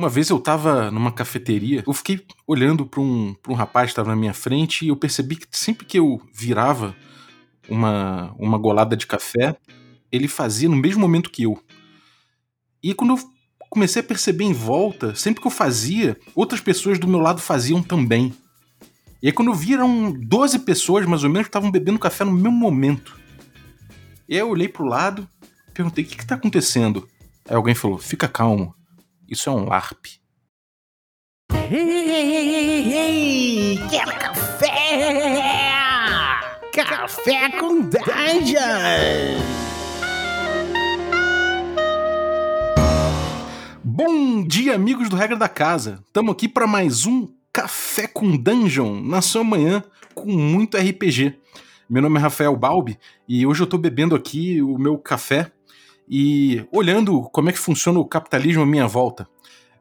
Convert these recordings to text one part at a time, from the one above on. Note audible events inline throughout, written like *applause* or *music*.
Uma vez eu tava numa cafeteria, eu fiquei olhando para um, um rapaz que estava na minha frente e eu percebi que sempre que eu virava uma, uma golada de café, ele fazia no mesmo momento que eu. E quando eu comecei a perceber em volta, sempre que eu fazia, outras pessoas do meu lado faziam também. E aí quando eu vi, eram 12 pessoas mais ou menos que estavam bebendo café no mesmo momento. E aí eu olhei pro lado, perguntei: o que, que tá acontecendo? Aí alguém falou: fica calmo, isso é um LARP. Ei, ei, ei, ei, quer café? Café com Dungeon! Bom dia, amigos do Regra da Casa. Estamos aqui para mais um Café com Dungeon na sua manhã com muito RPG. Meu nome é Rafael Balbi e hoje eu estou bebendo aqui o meu café e olhando como é que funciona o capitalismo à minha volta.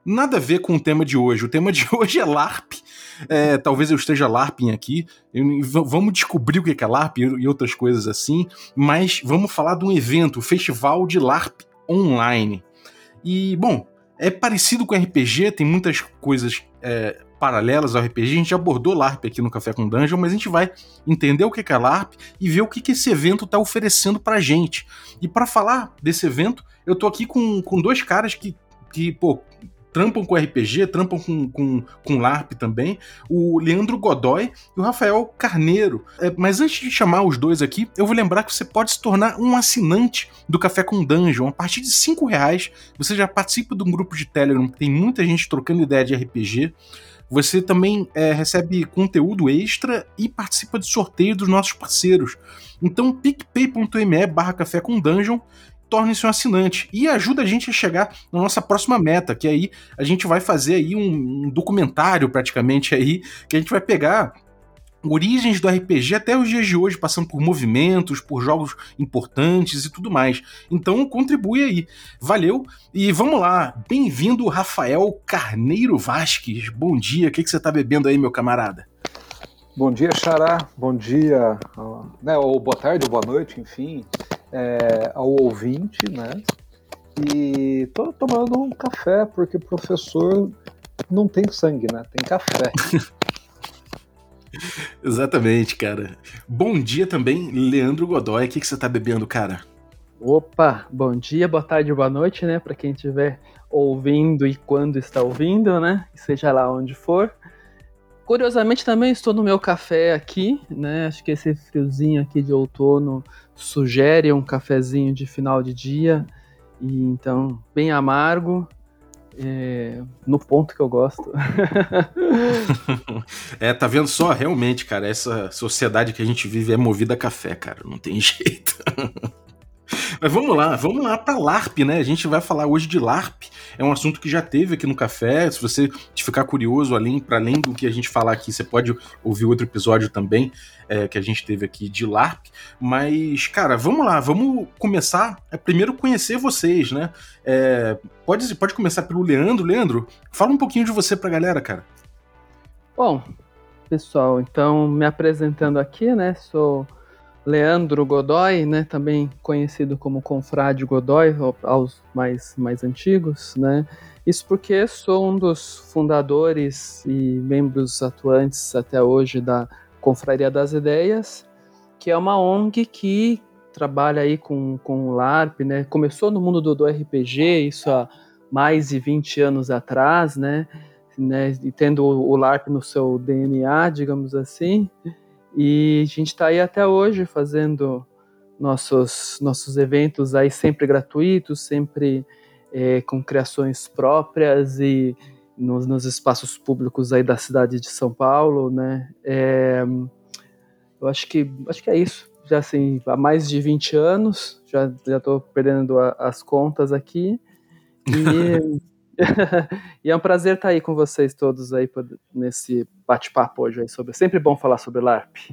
Nada a ver com o tema de hoje. O tema de *laughs* hoje é LARP. É, talvez eu esteja LARPing aqui. Eu, vamos descobrir o que é LARP e outras coisas assim. Mas vamos falar de um evento, o Festival de LARP Online. E, bom, é parecido com RPG, tem muitas coisas é, paralelas ao RPG. A gente abordou LARP aqui no Café com Dungeon, mas a gente vai entender o que é LARP e ver o que esse evento está oferecendo pra gente. E para falar desse evento, eu tô aqui com, com dois caras que, que pô, trampam com RPG, trampam com, com, com LARP também, o Leandro Godoy e o Rafael Carneiro. É, mas antes de chamar os dois aqui, eu vou lembrar que você pode se tornar um assinante do Café com Dungeon. A partir de cinco reais, você já participa de um grupo de Telegram que tem muita gente trocando ideia de RPG. Você também é, recebe conteúdo extra e participa de sorteio dos nossos parceiros. Então, picpay.me barra café com dungeon torne-se um assinante e ajuda a gente a chegar na nossa próxima meta, que aí a gente vai fazer aí um, um documentário praticamente aí, que a gente vai pegar origens do RPG até os dias de hoje, passando por movimentos, por jogos importantes e tudo mais. Então contribui aí. Valeu e vamos lá. Bem-vindo, Rafael Carneiro Vasques. Bom dia. O que, que você está bebendo aí, meu camarada? Bom dia, Xará. Bom dia, né, ou boa tarde, ou boa noite, enfim, é, ao ouvinte, né? E tô tomando um café, porque professor não tem sangue, né? Tem café. *laughs* *laughs* Exatamente, cara. Bom dia também, Leandro Godoy. O que, que você tá bebendo, cara? Opa, bom dia, boa tarde, boa noite, né? Para quem estiver ouvindo e quando está ouvindo, né? Seja lá onde for. Curiosamente também estou no meu café aqui, né? Acho que esse friozinho aqui de outono sugere um cafezinho de final de dia. E então, bem amargo, é, no ponto que eu gosto. *laughs* é, tá vendo só? Realmente, cara, essa sociedade que a gente vive é movida a café, cara. Não tem *laughs* jeito. Mas vamos lá, vamos lá para LARP, né? A gente vai falar hoje de LARP. É um assunto que já teve aqui no café. Se você ficar curioso, além para além do que a gente falar aqui, você pode ouvir outro episódio também é, que a gente teve aqui de LARP. Mas, cara, vamos lá, vamos começar a primeiro conhecer vocês, né? É, pode, pode começar pelo Leandro. Leandro, fala um pouquinho de você pra galera, cara. Bom, pessoal, então me apresentando aqui, né? Sou Leandro Godoy, né, também conhecido como Confrade Godoy, aos mais, mais antigos, né? Isso porque sou um dos fundadores e membros atuantes até hoje da Confraria das Ideias, que é uma ONG que trabalha aí com, com o LARP, né? Começou no mundo do, do RPG, isso há mais de 20 anos atrás, né? né? E tendo o LARP no seu DNA, digamos assim. E a gente está aí até hoje fazendo nossos, nossos eventos aí sempre gratuitos, sempre é, com criações próprias e nos, nos, espaços públicos aí da cidade de São Paulo, né? É, eu acho que acho que é isso. Já assim, há mais de 20 anos, já estou perdendo a, as contas aqui. E *laughs* *laughs* e é um prazer estar aí com vocês todos aí nesse bate-papo hoje aí sobre. Sempre bom falar sobre LARP.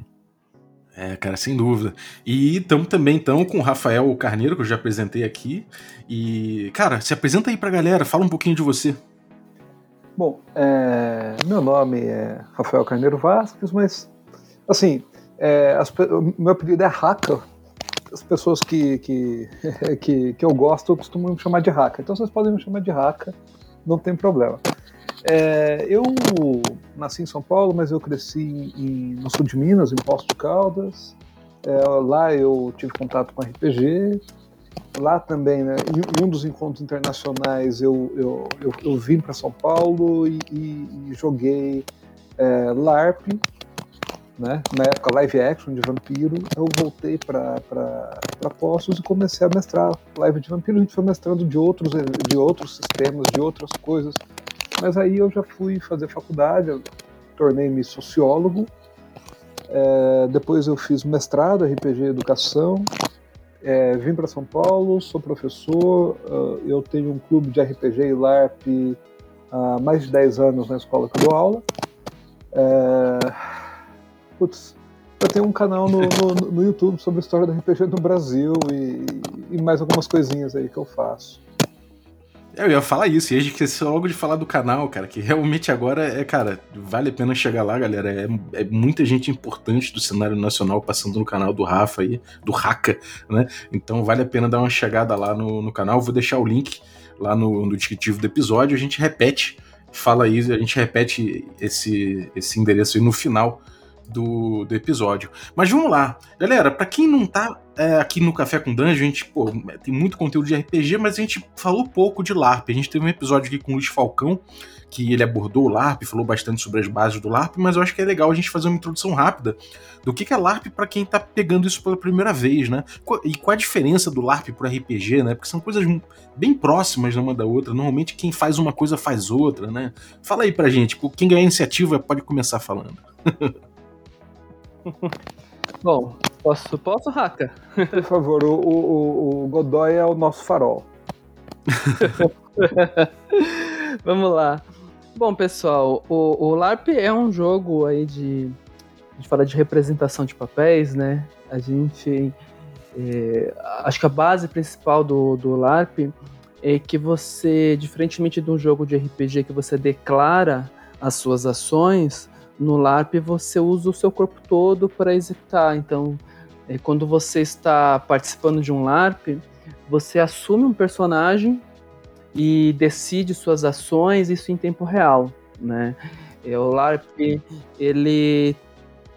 É, cara, sem dúvida. E estamos também então com o Rafael Carneiro, que eu já apresentei aqui. E, cara, se apresenta aí pra galera, fala um pouquinho de você. Bom, é, meu nome é Rafael Carneiro Vasques, mas, assim, é, as, meu apelido é Haka. As pessoas que, que, *laughs* que, que eu gosto costumam me chamar de Haka. Então vocês podem me chamar de Haka. Não tem problema. É, eu nasci em São Paulo, mas eu cresci em, no sul de Minas, em Poço de Caldas. É, lá eu tive contato com RPG. Lá também, né, em um dos encontros internacionais, eu, eu, eu, eu vim para São Paulo e, e, e joguei é, LARP, né? Na época live action de vampiro, eu voltei para Poços e comecei a mestrar live de vampiro. A gente foi mestrando de outros, de outros sistemas, de outras coisas. Mas aí eu já fui fazer faculdade, tornei-me sociólogo. É, depois eu fiz mestrado RPG Educação. É, vim para São Paulo, sou professor. Eu tenho um clube de RPG e LARP há mais de 10 anos na escola que eu dou aula. É, Putz, eu tenho um canal no, no, no, YouTube sobre a história do RPG no Brasil e, e, mais algumas coisinhas aí que eu faço. Eu ia falar isso, e a gente esqueceu logo de falar do canal, cara, que realmente agora é, cara, vale a pena chegar lá, galera. É, é muita gente importante do cenário nacional passando no canal do Rafa aí, do Raka, né? Então vale a pena dar uma chegada lá no, no canal. Vou deixar o link lá no, no descritivo do episódio, a gente repete, fala aí, a gente repete esse, esse endereço aí no final do, do episódio. Mas vamos lá. Galera, para quem não tá é, aqui no Café com Dungeon, a gente pô, tem muito conteúdo de RPG, mas a gente falou pouco de LARP. A gente teve um episódio aqui com o Luiz Falcão, que ele abordou o LARP, falou bastante sobre as bases do LARP, mas eu acho que é legal a gente fazer uma introdução rápida do que é LARP para quem tá pegando isso pela primeira vez, né? E qual a diferença do LARP pro RPG, né? Porque são coisas bem próximas uma da outra. Normalmente quem faz uma coisa faz outra, né? Fala aí pra gente, quem ganhar iniciativa pode começar falando. *laughs* Bom, posso, posso, Raka? Por favor, o, o, o Godoy é o nosso farol. *laughs* Vamos lá. Bom, pessoal, o, o LARP é um jogo aí de. A gente fala de representação de papéis, né? A gente. É, acho que a base principal do, do LARP é que você, diferentemente de um jogo de RPG que você declara as suas ações, no LARP você usa o seu corpo todo para executar. Então, é, quando você está participando de um LARP, você assume um personagem e decide suas ações, isso em tempo real, né? É, o LARP, ele,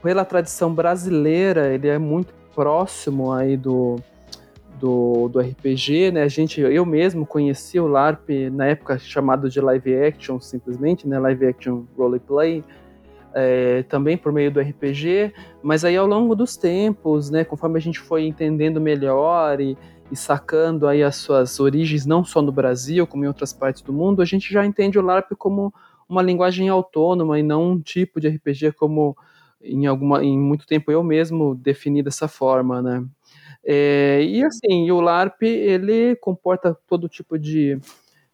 pela tradição brasileira, ele é muito próximo aí do, do, do RPG, né? A gente, eu mesmo conheci o LARP na época chamado de live action, simplesmente, né? Live action roleplay, é, também por meio do RPG, mas aí ao longo dos tempos, né, conforme a gente foi entendendo melhor e, e, sacando aí as suas origens, não só no Brasil, como em outras partes do mundo, a gente já entende o LARP como uma linguagem autônoma e não um tipo de RPG como em, alguma, em muito tempo eu mesmo defini dessa forma, né. É, e assim, o LARP, ele comporta todo tipo de,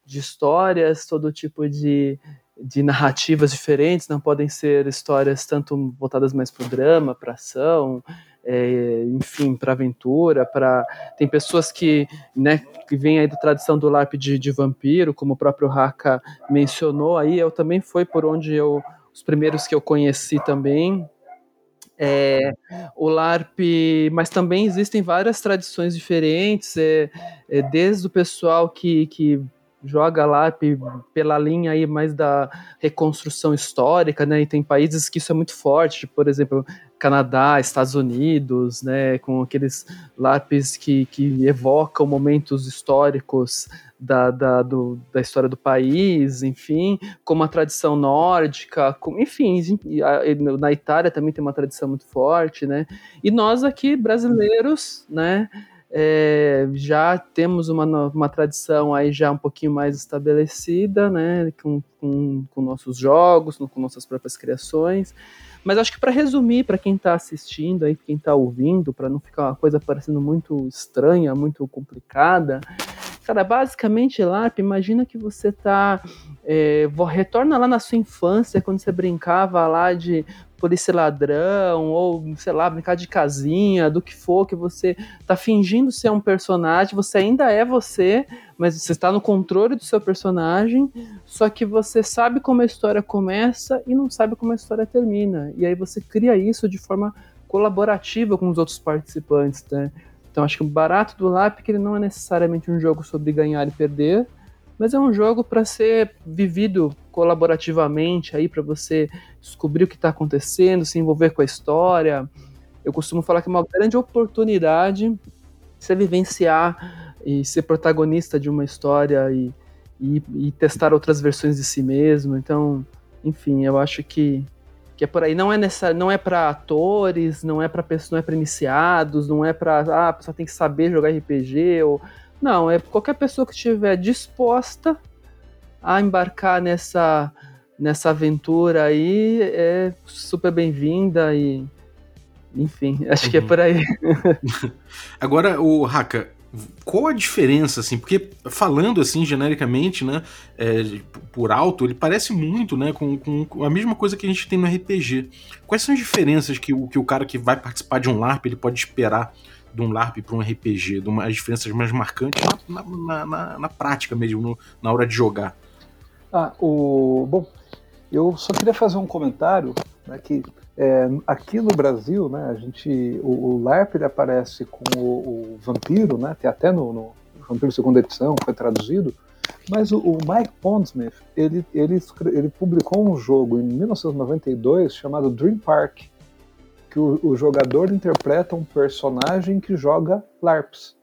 de histórias, todo tipo de, de narrativas diferentes, não podem ser histórias tanto voltadas mais para o drama, para ação, é, enfim, para aventura, para tem pessoas que, né, que vêm aí da tradição do LARP de, de vampiro, como o próprio Haka mencionou aí, eu também foi por onde eu os primeiros que eu conheci também. É, o LARP, mas também existem várias tradições diferentes, é, é, desde o pessoal que, que joga lá pela linha aí mais da reconstrução histórica, né? E tem países que isso é muito forte, tipo, por exemplo, Canadá, Estados Unidos, né? Com aqueles lápis que, que evocam momentos históricos da, da, do, da história do país, enfim, como a tradição nórdica, com, enfim, na Itália também tem uma tradição muito forte, né? E nós aqui, brasileiros, né? É, já temos uma, uma tradição aí já um pouquinho mais estabelecida, né, com, com, com nossos jogos, com nossas próprias criações. Mas acho que para resumir, para quem está assistindo aí, quem está ouvindo, para não ficar uma coisa parecendo muito estranha, muito complicada, cara, basicamente LARP, imagina que você tá é, retorna lá na sua infância, quando você brincava lá de polícia ladrão, ou, sei lá, brincar de casinha, do que for, que você tá fingindo ser um personagem, você ainda é você, mas você está no controle do seu personagem, só que você sabe como a história começa e não sabe como a história termina. E aí você cria isso de forma colaborativa com os outros participantes, né? Então acho que o barato do LAP é que ele não é necessariamente um jogo sobre ganhar e perder, mas é um jogo para ser vivido colaborativamente aí para você descobrir o que está acontecendo, se envolver com a história. Eu costumo falar que é uma grande oportunidade você vivenciar e ser protagonista de uma história e, e, e testar outras versões de si mesmo. Então, enfim, eu acho que que é por aí. Não é nessa, não é para atores, não é para pessoas, não é para iniciados, não é para ah, a pessoa tem que saber jogar RPG ou não, é qualquer pessoa que estiver disposta a embarcar nessa nessa aventura aí é super bem-vinda e enfim, acho uhum. que é uhum. por aí. *laughs* Agora, o Haka, qual a diferença, assim? Porque falando assim genericamente, né, é, por alto, ele parece muito, né, com, com, a mesma coisa que a gente tem no RPG. Quais são as diferenças que o, que o cara que vai participar de um LARP ele pode esperar de um LARP para um RPG? De uma, as diferenças mais marcantes na, na, na, na prática mesmo, no, na hora de jogar. Ah, o bom, eu só queria fazer um comentário né, que é, aqui no Brasil, né, a gente, o, o LARP ele aparece com o, o, Vampiro, né, tem até no, no Vampiro segunda edição, foi traduzido, mas o, o, Mike Pondsmith, ele, ele, ele publicou um jogo em 1992 chamado Dream Park, que o, o jogador interpreta um personagem que joga LARPs.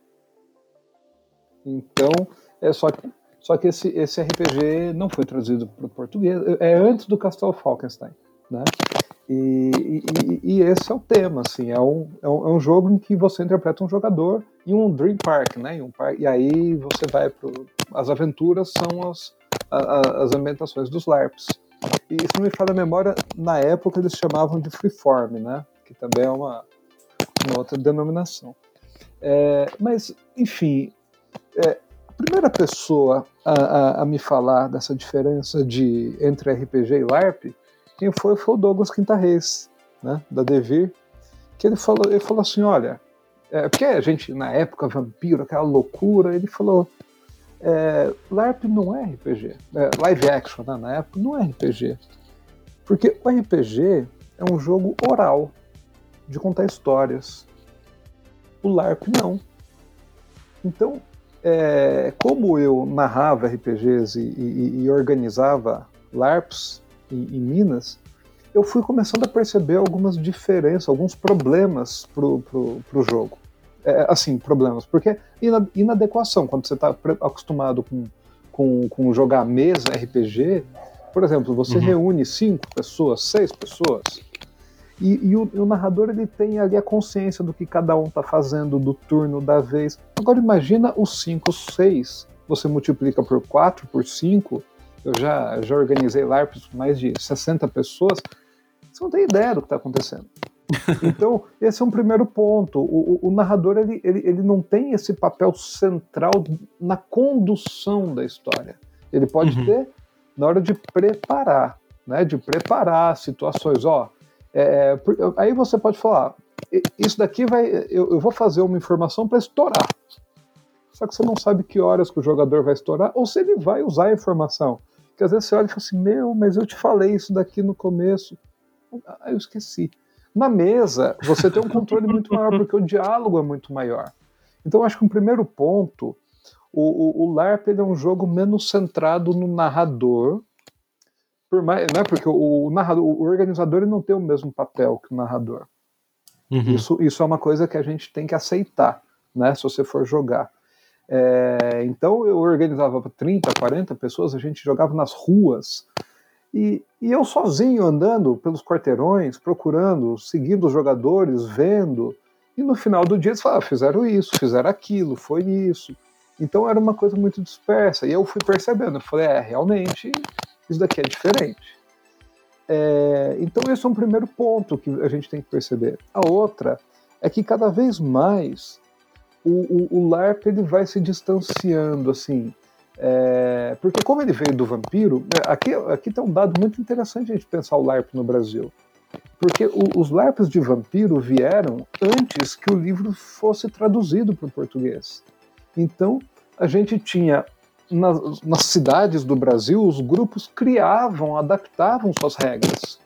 Então, é só que, só que esse, esse RPG não foi traduzido para o português, é antes do Castelo Falkenstein, né? E, e, e, esse é o tema, assim, é um, é um, é, um, jogo em que você interpreta um jogador em um Dream Park, né? Um par, e aí você vai pro. As aventuras são as, a, as ambientações dos LARPs. E se não me falha a memória, na época eles chamavam de Freeform, né? Que também é uma, uma outra denominação. É, mas, enfim, é, a primeira pessoa a, a, a me falar dessa diferença de entre RPG e LARP quem foi foi o Douglas Quintarreis, né, da Devir, que ele falou, ele falou assim, olha, é, porque a gente, na época, vampiro, aquela loucura, ele falou, é, LARP não é RPG, é, live action, né, na época, não é RPG, porque o RPG é um jogo oral, de contar histórias, o LARP não. Então, é, como eu narrava RPGs e, e, e organizava LARPs, em, em Minas, eu fui começando a perceber algumas diferenças, alguns problemas pro, pro, pro jogo. É, assim, problemas, porque inadequação, quando você está acostumado com, com, com jogar mesa RPG, por exemplo, você uhum. reúne cinco pessoas, seis pessoas, e, e, o, o, narrador ele tem ali a consciência do que cada um está fazendo, do turno, da vez. Agora imagina os cinco, seis, você multiplica por quatro, por cinco, eu já, já organizei LARPs com mais de 60 pessoas, você não tem ideia do que está acontecendo. *laughs* Então, esse é um primeiro ponto. O, o, o narrador ele, ele, ele não tem esse papel central na condução da história. Ele pode uhum. ter na hora de preparar, né? De preparar situações. Ó, é, aí você pode falar: isso daqui vai. Eu, eu vou fazer uma informação para estourar. Só que você não sabe que horas que o jogador vai estourar ou se ele vai usar a informação. Porque às vezes você olha e fala assim: Meu, mas eu te falei isso daqui no começo. Ah, eu esqueci. Na mesa, você tem um controle muito maior, porque o diálogo é muito maior. Então, acho que um primeiro ponto, o, o, o LARP é um jogo menos centrado no narrador, por mais, né, porque o, o, narrador, o organizador ele não tem o mesmo papel que o narrador. Uhum. Isso, isso é uma coisa que a gente tem que aceitar, né, se você for jogar. É, então eu organizava para 30, 40 pessoas, a gente jogava nas ruas. E, e, eu sozinho andando pelos quarteirões, procurando, seguindo os jogadores, vendo. E no final do dia eles falavam, ah, fizeram isso, fizeram aquilo, foi isso. Então era uma coisa muito dispersa. E eu fui percebendo, eu falei, é, realmente, isso daqui é diferente. É, então esse é um primeiro ponto que a gente tem que perceber. A outra é que cada vez mais o, o, o LARP ele vai se distanciando, assim. É, porque como ele veio do vampiro, né, aqui, aqui tem um dado muito interessante a gente pensar o LARP no Brasil. Porque o, os LARPs de vampiro vieram antes que o livro fosse traduzido para o português. Então, a gente tinha nas, nas cidades do Brasil, os grupos criavam, adaptavam suas regras.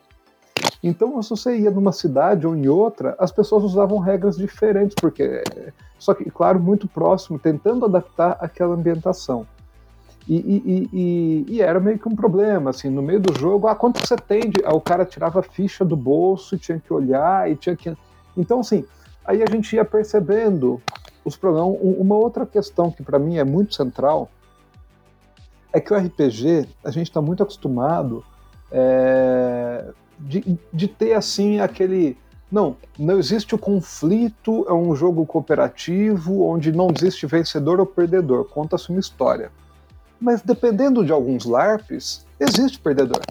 Então, se você ia numa cidade ou em outra, as pessoas usavam regras diferentes, porque só que, claro, muito próximo, tentando adaptar aquela ambientação. E, e, e, e, era meio que um problema, assim, no meio do jogo, ah, quanto você tem? De... o cara tirava a ficha do bolso, e tinha que olhar e tinha que. Então, assim, aí a gente ia percebendo os problemas. Uma outra questão que para mim é muito central é que o RPG, a gente está muito acostumado é, de, de ter, assim, aquele. Não, não existe o conflito, é um jogo cooperativo onde não existe vencedor ou perdedor, conta-se uma história. Mas dependendo de alguns LARPs, existe perdedor.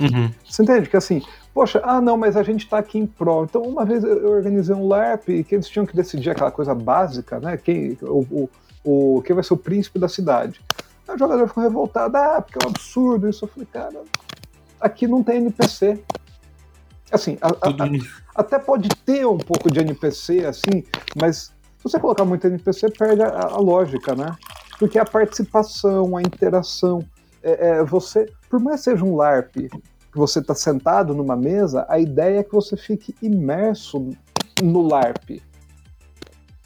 Uhum. Você entende? Que assim, poxa, ah não, mas a gente tá aqui em prol. Então, uma vez eu organizei um LARP que eles tinham que decidir aquela coisa básica, né? Quem, o, o, o, quem vai ser o príncipe da cidade. Aí o jogador ficou revoltado, ah, porque é um absurdo isso. Eu falei, cara, aqui não tem NPC. Assim, a, a, a, até pode ter um pouco de NPC, assim, mas se você colocar muito NPC, perde a, lógica, né? Porque a participação, a interação, é, é, você, por mais que seja um LARP, que você está sentado numa mesa, a ideia é que você fique imerso no LARP.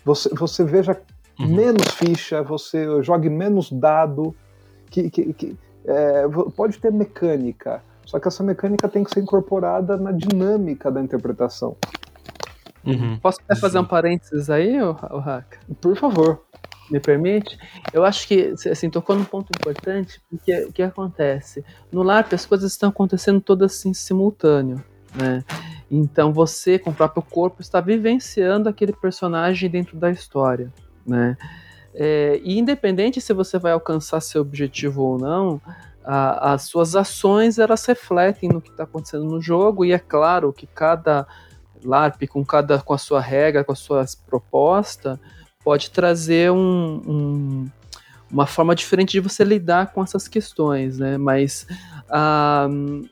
Você, você veja uhum. menos ficha, você jogue menos dado, que, que, que é, pode ter mecânica, só que essa mecânica tem que ser incorporada na dinâmica da interpretação. Uhum. Posso até fazer um parênteses aí, o, o Haka? Por favor. Me permite? Eu acho que, assim, tocou num ponto importante, porque o que acontece? No LARP as coisas estão acontecendo todas assim simultâneo, né? Então você, com o próprio corpo, está vivenciando aquele personagem dentro da história, né? É, e independente se você vai alcançar seu objetivo ou não, a, as suas ações elas refletem no que está acontecendo no jogo e é claro que cada LARP com cada com a sua regra, com a sua proposta, pode trazer um, um, uma forma diferente de você lidar com essas questões, né? Mas um,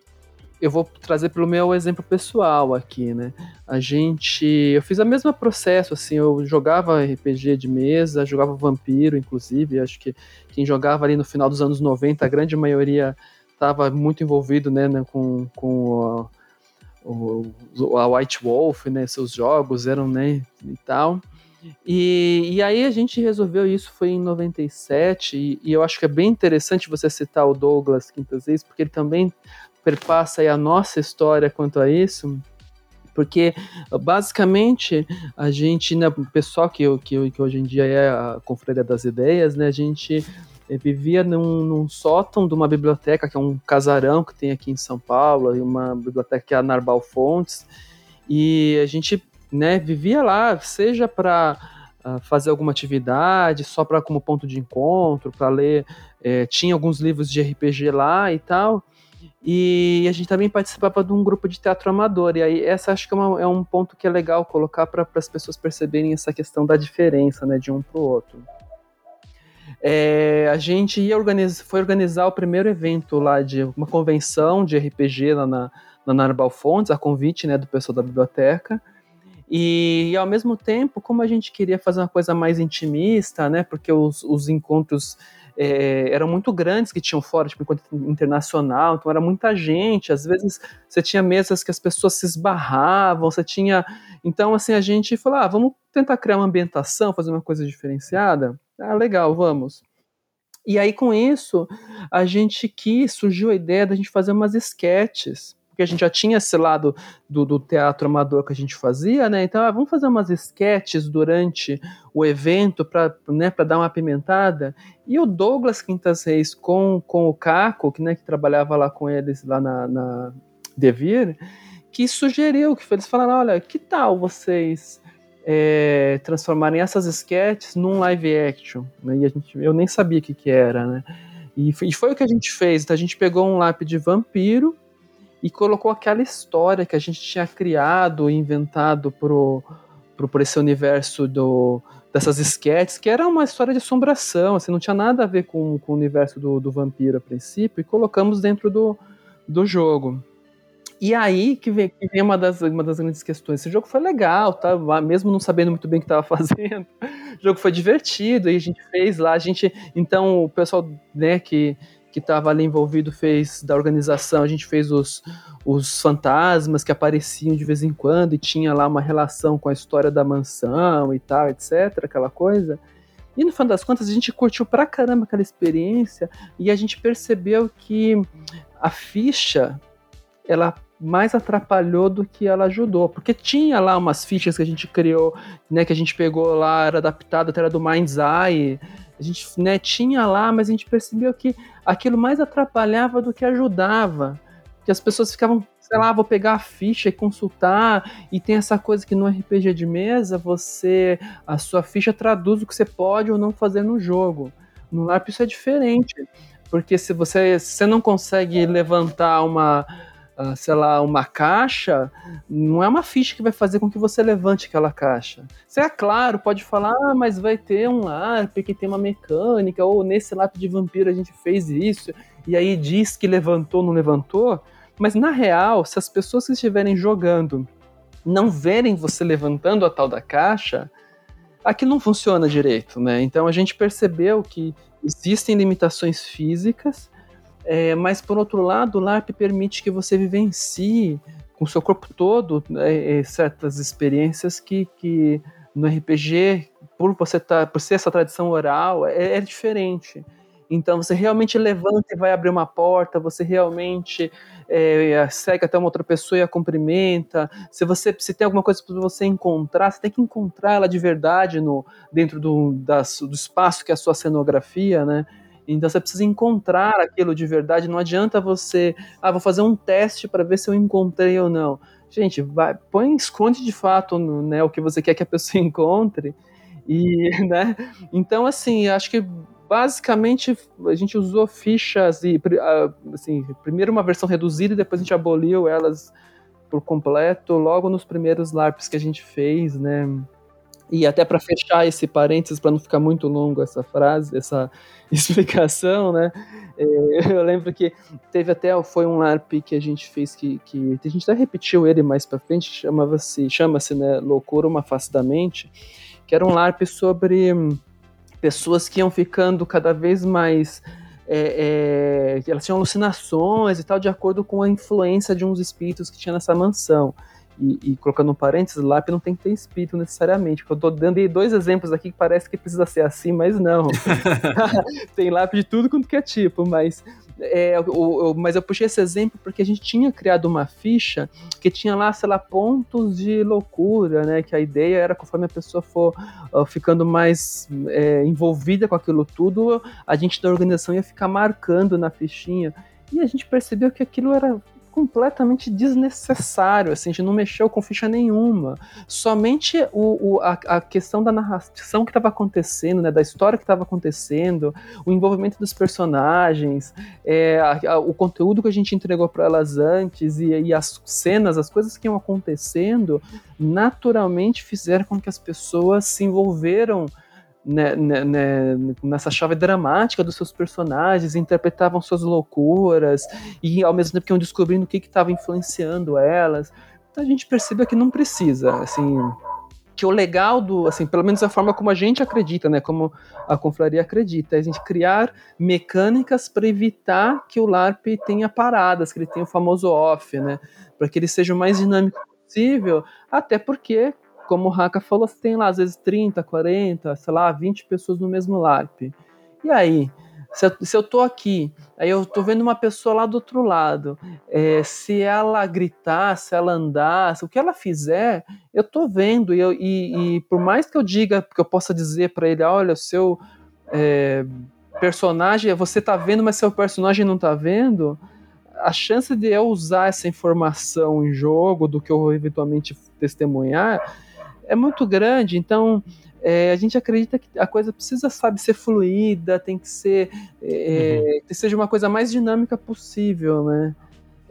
eu vou trazer pelo meu exemplo pessoal aqui, né? A gente, eu fiz o mesmo processo, assim, eu jogava RPG de mesa, jogava Vampiro, inclusive, acho que quem jogava ali no final dos anos 90, a grande maioria estava muito envolvido, né, né com, com o, a White Wolf, né, seus jogos eram, né, e tal. E, e aí a gente resolveu isso, foi em 97, e, e eu acho que é bem interessante você citar o Douglas Quintas vezes, porque ele também perpassa a nossa história quanto a isso, porque basicamente a gente, né, o pessoal que, que, que hoje em dia é a Confraria das Ideias, né, a gente vivia num, num, sótão de uma biblioteca, que é um casarão que tem aqui em São Paulo, e uma biblioteca que é a Narbal Fontes, e a gente né, vivia lá, seja para ah, fazer alguma atividade, só para como ponto de encontro, para ler, é, tinha alguns livros de RPG lá e tal, e a gente também participava de um grupo de teatro amador, e aí essa acho que é, uma, é um ponto que é legal colocar para as pessoas perceberem essa questão da diferença né, de um para o outro. É, a gente ia organizar, foi organizar o primeiro evento lá de uma convenção de RPG lá na, na Narbal Fontes, a convite né, do pessoal da biblioteca. E, e, ao mesmo tempo, como a gente queria fazer uma coisa mais intimista, né, porque os, os encontros é, eram muito grandes que tinham fora, tipo, encontro internacional, então era muita gente, às vezes você tinha mesas que as pessoas se esbarravam, você tinha... Então, assim, a gente falou, ah, vamos tentar criar uma ambientação, fazer uma coisa diferenciada? Ah, legal, vamos. E aí, com isso, a gente quis, surgiu a ideia da gente fazer umas esquetes, porque a gente já tinha esse lado do, do teatro amador que a gente fazia, né? Então, ah, vamos fazer umas esquetes durante o evento para né, dar uma apimentada. E o Douglas Quintas Reis com, com o Caco, que, né, que trabalhava lá com eles lá na, na Devir, que sugeriu, que eles falaram, olha, que tal vocês é, transformarem essas sketches num live action. Né? E a gente, eu nem sabia o que, que era, né? E foi, e foi, o que a gente fez. Então a gente pegou um lápis de vampiro e colocou aquela história que a gente tinha criado e inventado pro, pro, por esse universo do, dessas sketches, que era uma história de assombração, assim, não tinha nada a ver com, com o universo do, do vampiro a princípio, e colocamos dentro do, do jogo. E aí que vem, que vem, uma, das, uma das grandes questões. Esse jogo foi legal, tá? mesmo não sabendo muito bem o que estava *laughs* fazendo. O jogo foi divertido e a gente fez lá. A gente, então, o pessoal né, que que estava ali envolvido fez da organização, a gente fez os, os fantasmas que apareciam de vez em quando e tinha lá uma relação com a história da mansão e tal, etc, aquela coisa. E no fim das contas, a gente curtiu pra caramba aquela experiência e a gente percebeu que a ficha, ela mais atrapalhou do que ela ajudou, porque tinha lá umas fichas que a gente criou, né, que a gente pegou lá, era adaptado, até era do Mind's Eye, a gente né, tinha lá, mas a gente percebeu que aquilo mais atrapalhava do que ajudava, que as pessoas ficavam sei lá, vou pegar a ficha e consultar, e tem essa coisa que no RPG de mesa, você, a sua ficha traduz o que você pode ou não fazer no jogo. No LARP isso é diferente, porque se você, se você não consegue levantar uma, uh, sei lá, uma caixa, não é uma ficha que vai fazer com que você levante aquela caixa. Você é claro, pode falar, ah, mas vai ter um LARP que tem uma mecânica, ou nesse LARP de vampiro a gente fez isso, e aí diz que levantou, não levantou, mas na real, se as pessoas que estiverem jogando não verem você levantando a tal da caixa, aqui não funciona direito, né? Então a gente percebeu que existem limitações físicas, é, mas por outro lado, o LARP permite que você vivencie com o seu corpo todo é, é, certas experiências que, que no RPG, por você tá, por ser essa tradição oral, é, é diferente. Então você realmente levanta e vai abrir uma porta, você realmente é, segue até uma outra pessoa e a cumprimenta. Se você se tem alguma coisa para você encontrar, você tem que encontrar ela de verdade no dentro do, das, do espaço que é a sua cenografia, né? Então você precisa encontrar aquilo de verdade. Não adianta você, ah, vou fazer um teste para ver se eu encontrei ou não. Gente, vai, põe, esconde de fato, né, o que você quer que a pessoa *laughs* encontre. E, né? Então, assim, acho que basicamente a gente usou fichas e assim, primeiro uma versão reduzida e depois a gente aboliu elas por completo logo nos primeiros LARPs que a gente fez, né? E até para fechar esse parênteses, para não ficar muito longo essa frase, essa *laughs* explicação, né? É, eu lembro que teve até foi um LARP que a gente fez que, que a gente até repetiu ele mais para frente, chamava-se chama-se né, Loucura uma face da mente, que era um LARP sobre pessoas que iam ficando cada vez mais. É, é, elas tinham alucinações e tal, de acordo com a influência de uns espíritos que tinha nessa mansão. E, e, colocando um parênteses, LARP não tem que ter espírito necessariamente. Eu tô dando dois exemplos aqui que parece que precisa ser assim, mas não. *laughs* *laughs* tem LARP de tudo quanto que é tipo, mas é, eu, eu, mas eu puxei esse exemplo porque a gente tinha criado uma ficha que tinha lá, sei lá, pontos de loucura, né? Que a ideia era conforme a pessoa for uh, ficando mais é, envolvida com aquilo tudo, a gente da organização ia ficar marcando na fichinha. E a gente percebeu que aquilo era completamente desnecessário, assim, a gente não mexeu com ficha nenhuma. Somente o, o a, a, questão da narração que estava acontecendo, né, da história que estava acontecendo, o envolvimento dos personagens, é, a, a, o conteúdo que a gente entregou para elas antes e, e as cenas, as coisas que iam acontecendo, naturalmente fizeram com que as pessoas se envolveram né, né, né, nessa chave dramática dos seus personagens, interpretavam suas loucuras e ao mesmo tempo que iam descobrindo o que estava influenciando elas. Então a gente percebeu que não precisa, assim, que o legal do, assim, pelo menos a forma como a gente acredita, né, como a confraria acredita, é a gente criar mecânicas para evitar que o LARP tenha paradas, que ele tenha o famoso off, né, para que ele seja o mais dinâmico possível, até porque como o Haka falou, você tem lá às vezes 30, 40, sei lá, 20 pessoas no mesmo LARP. E aí? Se eu, se eu tô aqui, aí eu tô vendo uma pessoa lá do outro lado, é, se ela gritar, se ela andar, se o que ela fizer, eu tô vendo, e, eu, e, e por mais que eu diga, que eu possa dizer para ele, olha, o seu é, personagem, você tá vendo, mas seu personagem não tá vendo, a chance de eu usar essa informação em jogo, do que eu eventualmente testemunhar, é muito grande, então é, a gente acredita que a coisa precisa, sabe, ser fluida, tem que ser é, uhum. que seja uma coisa mais dinâmica possível, né?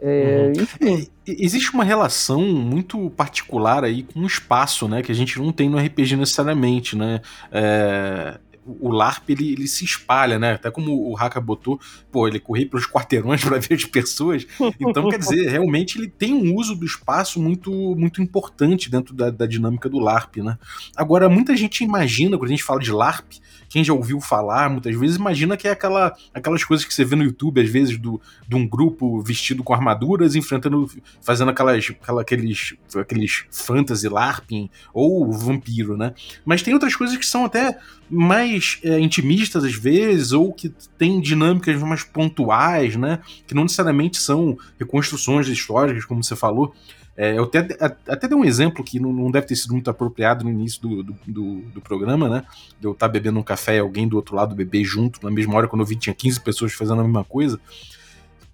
É, uhum. Enfim. É, existe uma relação muito particular aí com o espaço, né? Que a gente não tem no RPG necessariamente, né? É, o LARP ele, ele se espalha, né? Até como o Haka botou, pô, ele corria pelos quarteirões *laughs* para ver as pessoas. Então, quer dizer, realmente ele tem um uso do espaço muito, muito importante dentro da, da dinâmica do LARP, né? Agora, muita gente imagina, quando a gente fala de LARP, quem já ouviu falar muitas vezes imagina que é aquela, aquelas coisas que você vê no YouTube, às vezes, do, de um grupo vestido com armaduras, enfrentando, fazendo aquelas, aquela, aqueles, aqueles fantasy LARPing ou vampiro, né? Mas tem outras coisas que são até mais é, intimistas às vezes, ou que têm dinâmicas mais pontuais, né? Que não necessariamente são reconstruções históricas, como você falou. É, eu até, até dei um exemplo que não, não, deve ter sido muito apropriado no início do, do, do, do programa, né? De eu estar bebendo um café e alguém do outro lado beber junto na mesma hora, quando eu vi tinha 15 pessoas fazendo a mesma coisa.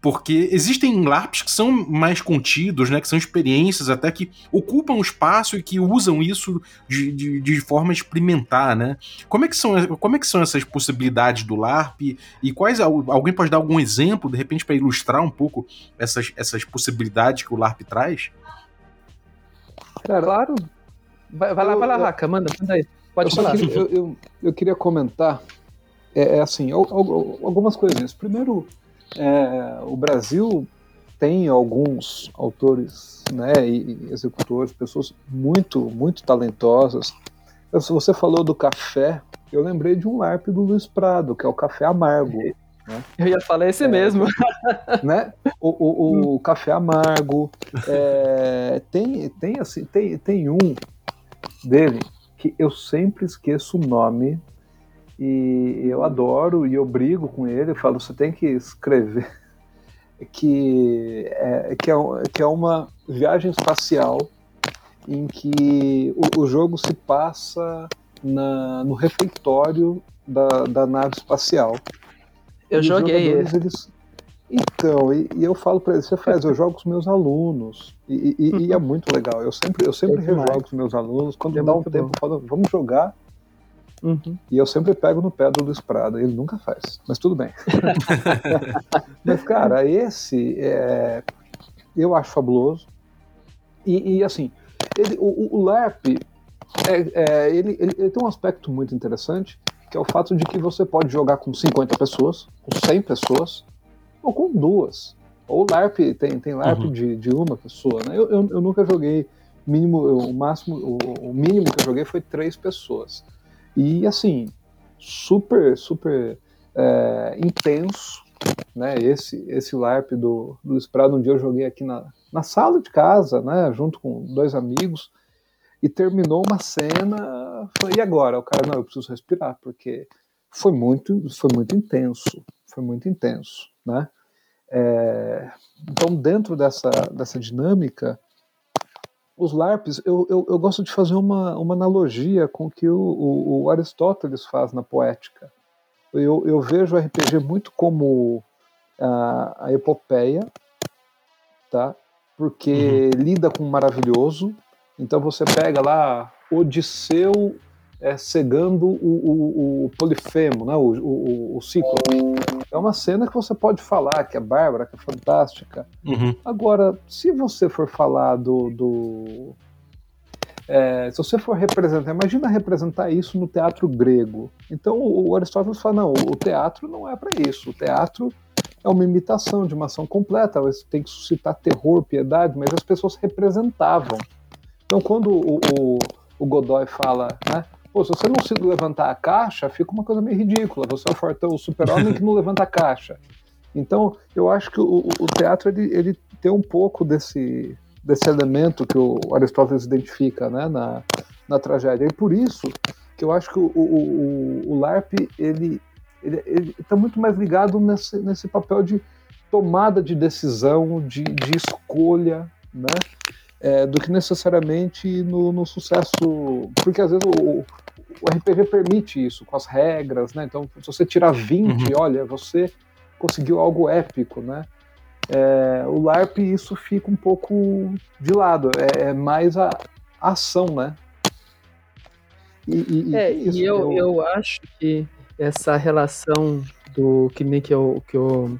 Porque existem LARPs que são mais contidos, né? Que são experiências até que ocupam espaço e que usam isso de, de, de forma a experimentar, né? Como é, que são, como é que são essas possibilidades do LARP? E quais. Alguém pode dar algum exemplo, de repente, para ilustrar um pouco essas, essas possibilidades que o LARP traz? Claro. Vai, vai lá, vai lá, Raca, manda, manda aí. Pode eu falar. Queria, eu, eu, eu, queria comentar, é, é assim, algumas coisinhas. Primeiro, é, o Brasil tem alguns autores né, e executores, pessoas muito, muito talentosas. Se você falou do café, eu lembrei de um LARP do Luiz Prado, que é o Café Amargo. Né? Eu ia falar esse é, mesmo. *laughs* Né? O, o, o Café Amargo. É, tem, tem, assim, tem, tem um dele que eu sempre esqueço o nome, e eu adoro e eu brigo com ele, eu falo, você tem que escrever que é, que é, que é uma viagem espacial em que o, o jogo se passa na, no refeitório da, da nave espacial. Eu e joguei ele. Eles... Então, e, e eu falo para eles, você faz, eu jogo com os meus alunos, e, e, e é muito legal. Eu sempre, eu sempre é rejogo com os meus alunos, quando é dá um tempo, eu falo, vamos jogar, Uhum. E eu sempre pego no pé do Luiz Prado, ele nunca faz, mas tudo bem. *laughs* mas, cara, esse é, eu acho fabuloso. E, e assim, ele, o, o LARP é, é, ele, ele, ele, tem um aspecto muito interessante, que é o fato de que você pode jogar com 50 pessoas, com 100 pessoas, ou com duas. Ou LARP, tem, tem LARP uhum. de, de uma pessoa. Né? Eu, eu, eu nunca joguei mínimo, o máximo, o, o, mínimo que eu joguei foi três pessoas. E assim, super, super é, intenso, né? Esse, esse LARP do, do Luiz Prado, um dia eu joguei aqui na, na sala de casa, né? Junto com dois amigos, e terminou uma cena. E agora? O cara, não, eu preciso respirar, porque foi muito, foi muito intenso, foi muito intenso, né? É, então, dentro dessa, dessa dinâmica, os LARPs, eu, eu, eu, gosto de fazer uma, uma analogia com o que o, o, o Aristóteles faz na poética. Eu, eu vejo o RPG muito como a, a epopeia, tá? porque uhum. lida com o maravilhoso. Então você pega lá Odisseu é, cegando o, o, o Polifemo, né? o, o, o ciclo. É uma cena que você pode falar que é bárbara, que é fantástica. Uhum. Agora, se você for falar do. do é, se você for representar, imagina representar isso no teatro grego. Então o Aristóteles fala: não, o teatro não é para isso. O teatro é uma imitação de uma ação completa. Você tem que suscitar terror, piedade, mas as pessoas representavam. Então quando o, o, o Godoy fala, né? Pô, se você não se levantar a caixa, fica uma coisa meio ridícula. Você é o fortão, o super-homem que não levanta a caixa. Então, eu acho que o, o teatro ele, ele, tem um pouco desse, desse elemento que o Aristóteles identifica né, na, na tragédia. E por isso que eu acho que o, o, o, LARP ele está muito mais ligado nesse, nesse papel de tomada de decisão, de, de escolha, né? É, do que necessariamente no, no, sucesso. Porque às vezes o, o RPG permite isso, com as regras, né? Então, se você tirar 20, uhum. olha, você conseguiu algo épico, né? É, o LARP, isso fica um pouco de lado, é, é mais a, a, ação, né? E, e, é, e eu, eu... eu acho que essa relação do que nem que eu, que eu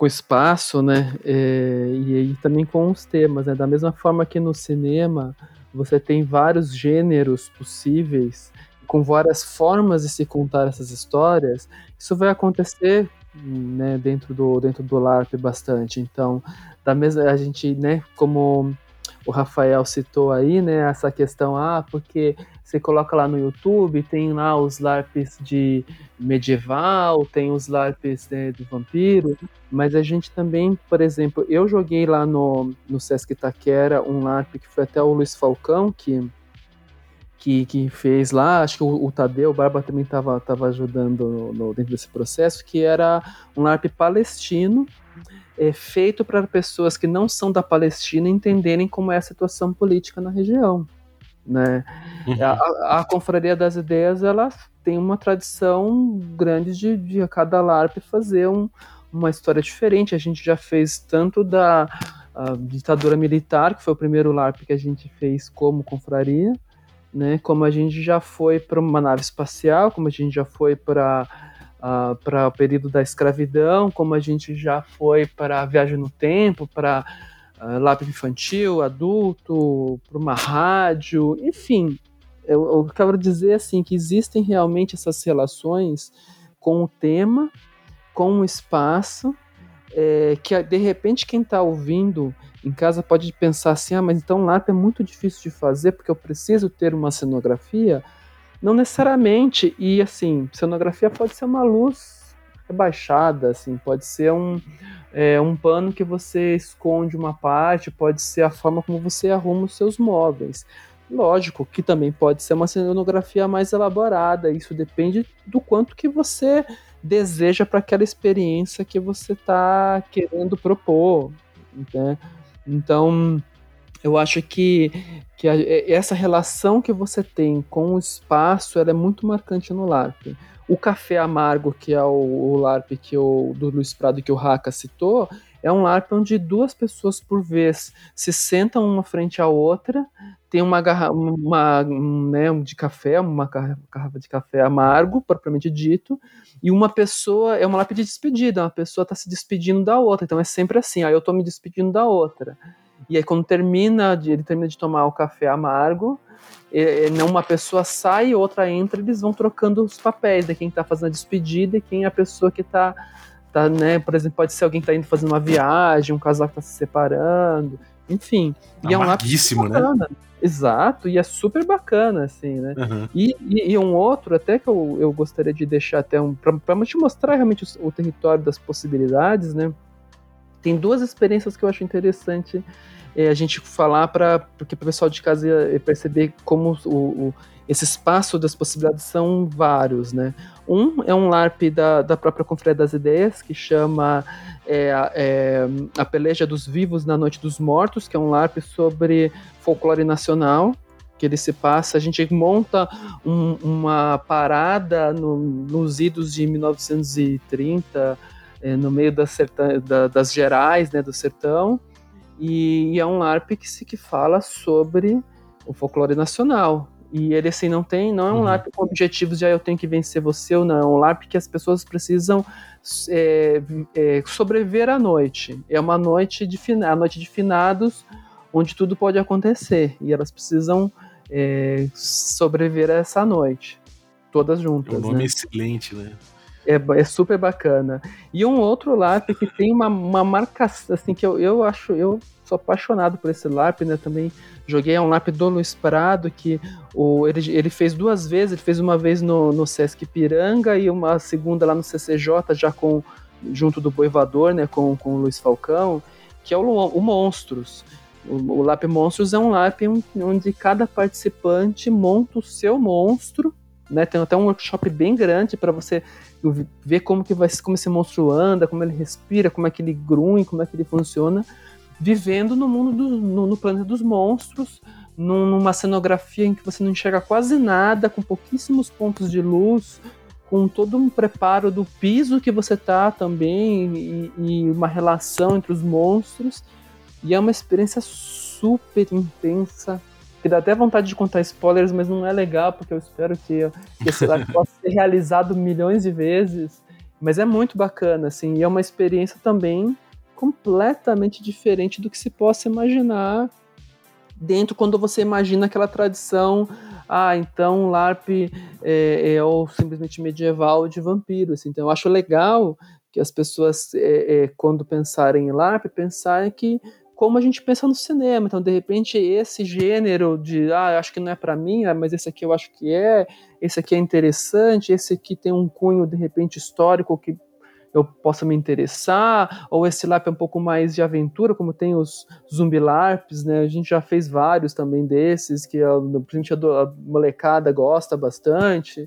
com espaço, né? É, e aí também com os temas, né? Da mesma forma que no cinema você tem vários gêneros possíveis com várias formas de se contar essas histórias, isso vai acontecer né, dentro do dentro do LARP bastante. Então, da mesma a gente, né, como o Rafael citou aí, né, essa questão, ah, porque você coloca lá no YouTube, tem lá os LARPs de medieval, tem os LARPs né, do vampiro, mas a gente também, por exemplo, eu joguei lá no, no Sesc Itaquera um LARP que foi até o Luiz Falcão, que que, que fez lá, acho que o, o Tadeu, o Barba também estava tava ajudando no, no, dentro desse processo, que era um LARP palestino, é, feito para pessoas que não são da Palestina entenderem como é a situação política na região. Né? Uhum. A, a, Confraria das Ideias ela tem uma tradição grande de, de a cada LARP fazer um, uma história diferente. A gente já fez tanto da ditadura militar, que foi o primeiro LARP que a gente fez como confraria, né? Como a gente já foi para uma nave espacial, como a gente já foi para uh, para o período da escravidão, como a gente já foi para a viagem no tempo, para lápis infantil, adulto, para uma rádio, enfim. Eu, eu quero dizer assim que existem realmente essas relações com o tema, com o espaço, é, que de repente quem está ouvindo em casa pode pensar assim, ah, mas então LARP é muito difícil de fazer porque eu preciso ter uma cenografia. Não necessariamente, e assim, cenografia pode ser uma luz rebaixada, assim, pode ser um, é, um pano que você esconde uma parte, pode ser a forma como você arruma os seus móveis. Lógico que também pode ser uma cenografia mais elaborada, isso depende do quanto que você deseja para aquela experiência que você está querendo propor. Né? Então, eu acho que, que a, essa relação que você tem com o espaço ela é muito marcante no LARP. O café amargo, que é o, o LARP que o, do Luiz Prado que o Raka citou, é um LARP onde duas pessoas por vez se sentam uma frente à outra, tem uma garrafa né, de café, uma garrafa de café amargo, propriamente dito, e uma pessoa, é uma LARP de despedida, uma pessoa está se despedindo da outra, então é sempre assim, aí eu estou me despedindo da outra. E aí quando termina, ele termina de tomar o café amargo, uma pessoa sai, outra entra, eles vão trocando os papéis, de né, quem está fazendo a despedida e quem é a pessoa que está tá, né, por exemplo, pode ser alguém que está indo fazendo uma viagem, um casal que está se separando, enfim. E é um né? Exato, e é super bacana, assim, né? Uhum. E, e, e, um outro, até que eu, eu gostaria de deixar até um. para te mostrar realmente o, o, território das possibilidades, né? Tem duas experiências que eu acho interessante é, a gente falar para porque o pessoal de casa perceber como o, o, esse espaço das possibilidades são vários, né? Um é um LARP da, da própria Confraria das Ideias, que chama é, é, A Peleja dos Vivos na Noite dos Mortos, que é um LARP sobre folclore nacional, que ele se passa, a gente monta um, uma parada no, nos idos de 1930, é, no meio das, da, das gerais, né, do sertão, e, e, é um LARP que, se, que fala sobre o folclore nacional. E ele assim não tem, não é um uhum. LARP com objetivos de ah, eu tenho que vencer você ou não, é um LARP que as pessoas precisam é, é, sobreviver à noite. É uma noite de a noite de finados, onde tudo pode acontecer e elas precisam é, sobreviver a essa noite, todas juntas. É um nome né? excelente, né? É, é, super bacana. E um outro LARP que tem uma, uma marcação, assim, que eu, eu acho, eu sou apaixonado por esse LARP, né? Também joguei um LARP do Luiz Prado, que o, ele, ele fez duas vezes, ele fez uma vez no, no Sesc Piranga e uma segunda lá no CCJ, já com junto do Boivador, né? Com, com o Luiz Falcão, que é o, o Monstros. O, o LARP Monstros é um LARP onde cada participante monta o seu monstro né? Tem até um workshop bem grande para você ver como que vai como esse monstro anda, como ele respira, como é que ele grunhe, como é que ele funciona, vivendo no mundo do, no, no planeta dos monstros, numa cenografia em que você não enxerga quase nada, com pouquíssimos pontos de luz, com todo um preparo do piso que você tá também e, e uma relação entre os monstros. E é uma experiência super intensa, que dá até vontade de contar spoilers, mas não é legal, porque eu espero que, que esse live *laughs* possa ser realizado milhões de vezes. Mas é muito bacana, assim, e é uma experiência também completamente diferente do que se possa imaginar dentro quando você imagina aquela tradição, ah, então LARP é, é ou simplesmente medieval de vampiros. Assim. Então eu acho legal que as pessoas, é, é, quando pensarem em LARP, pensarem que como a gente pensa no cinema. Então, de repente, esse gênero de, ah, acho que não é para mim, ah, mas esse aqui eu acho que é, esse aqui é interessante, esse aqui tem um cunho, de repente, histórico que, eu possa me interessar, ou esse LARP é um pouco mais de aventura, como tem os Zumbi LARPs, né? A gente já fez vários também desses, que a, a molecada gosta bastante.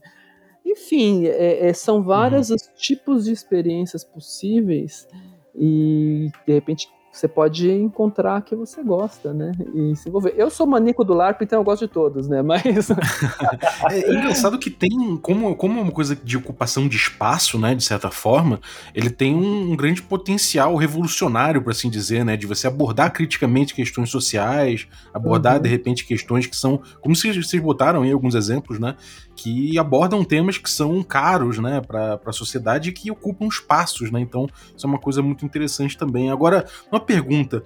Enfim, é, é, são vários uhum. tipos de experiências possíveis e de repente você pode encontrar que você gosta, né? E se envolver. Eu sou maníaco do LARP, então eu gosto de todos, né? Mas. *laughs* é engraçado que tem, como, como é uma coisa de ocupação de espaço, né? De certa forma, ele tem um, um grande potencial revolucionário, por assim dizer, né? De você abordar criticamente questões sociais, abordar, uhum. de repente, questões que são. Como vocês, vocês botaram aí alguns exemplos, né? Que abordam temas que são caros, né? Para a sociedade e que ocupam espaços, né? Então, isso é uma coisa muito interessante também. Agora, uma pergunta.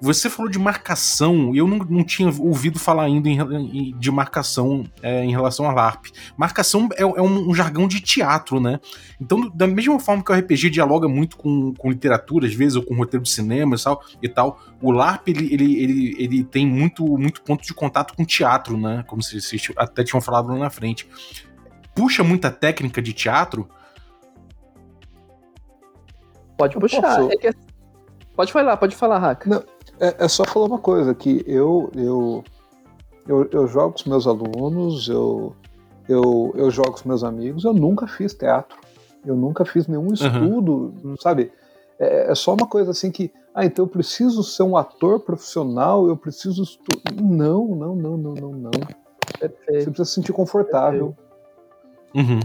Você falou de marcação, e eu não, não tinha ouvido falar ainda em, em, de marcação é, em relação a LARP. Marcação é, é um, um, jargão de teatro, né? Então, da mesma forma que o RPG dialoga muito com, com literatura, às vezes, ou com roteiro de cinema e tal, e tal o LARP ele, ele, ele, ele tem muito, muito ponto de contato com teatro, né? Como vocês até tinham falado lá na frente. Puxa muita técnica de teatro? Pode puxar. É que Pode falar, pode falar, Haka. Não, é, é, só falar uma coisa, que eu, eu, eu, eu jogo com os meus alunos, eu, eu, eu jogo com os meus amigos, eu nunca fiz teatro. Eu nunca fiz nenhum estudo, uhum. sabe? É, é, só uma coisa assim que, ah, então eu preciso ser um ator profissional, eu preciso estudar. Não, não, não, não, não, não. Perfeito. Você precisa se sentir confortável. Uhum.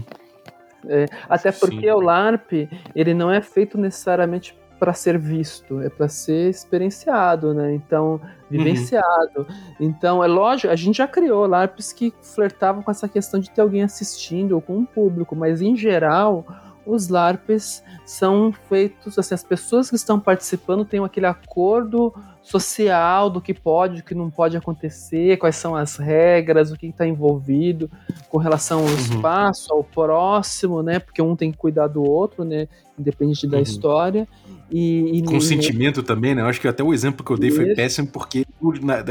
É, até porque Sim. o LARP, ele não é feito necessariamente para ser visto, é para ser experienciado, né? Então, vivenciado. Uhum. Então, é lógico, a gente já criou LARPs que flertavam com essa questão de ter alguém assistindo ou com um público, mas em geral, os LARPs são feitos, assim, as pessoas que estão participando têm aquele acordo social do que pode, do que não pode acontecer, quais são as regras, o que está envolvido com relação ao uhum. espaço, ao próximo, né? Porque um tem que cuidar do outro, né? Independente da uhum. história. E, e Consentimento também, né? Eu acho que até o exemplo que eu dei foi péssimo, porque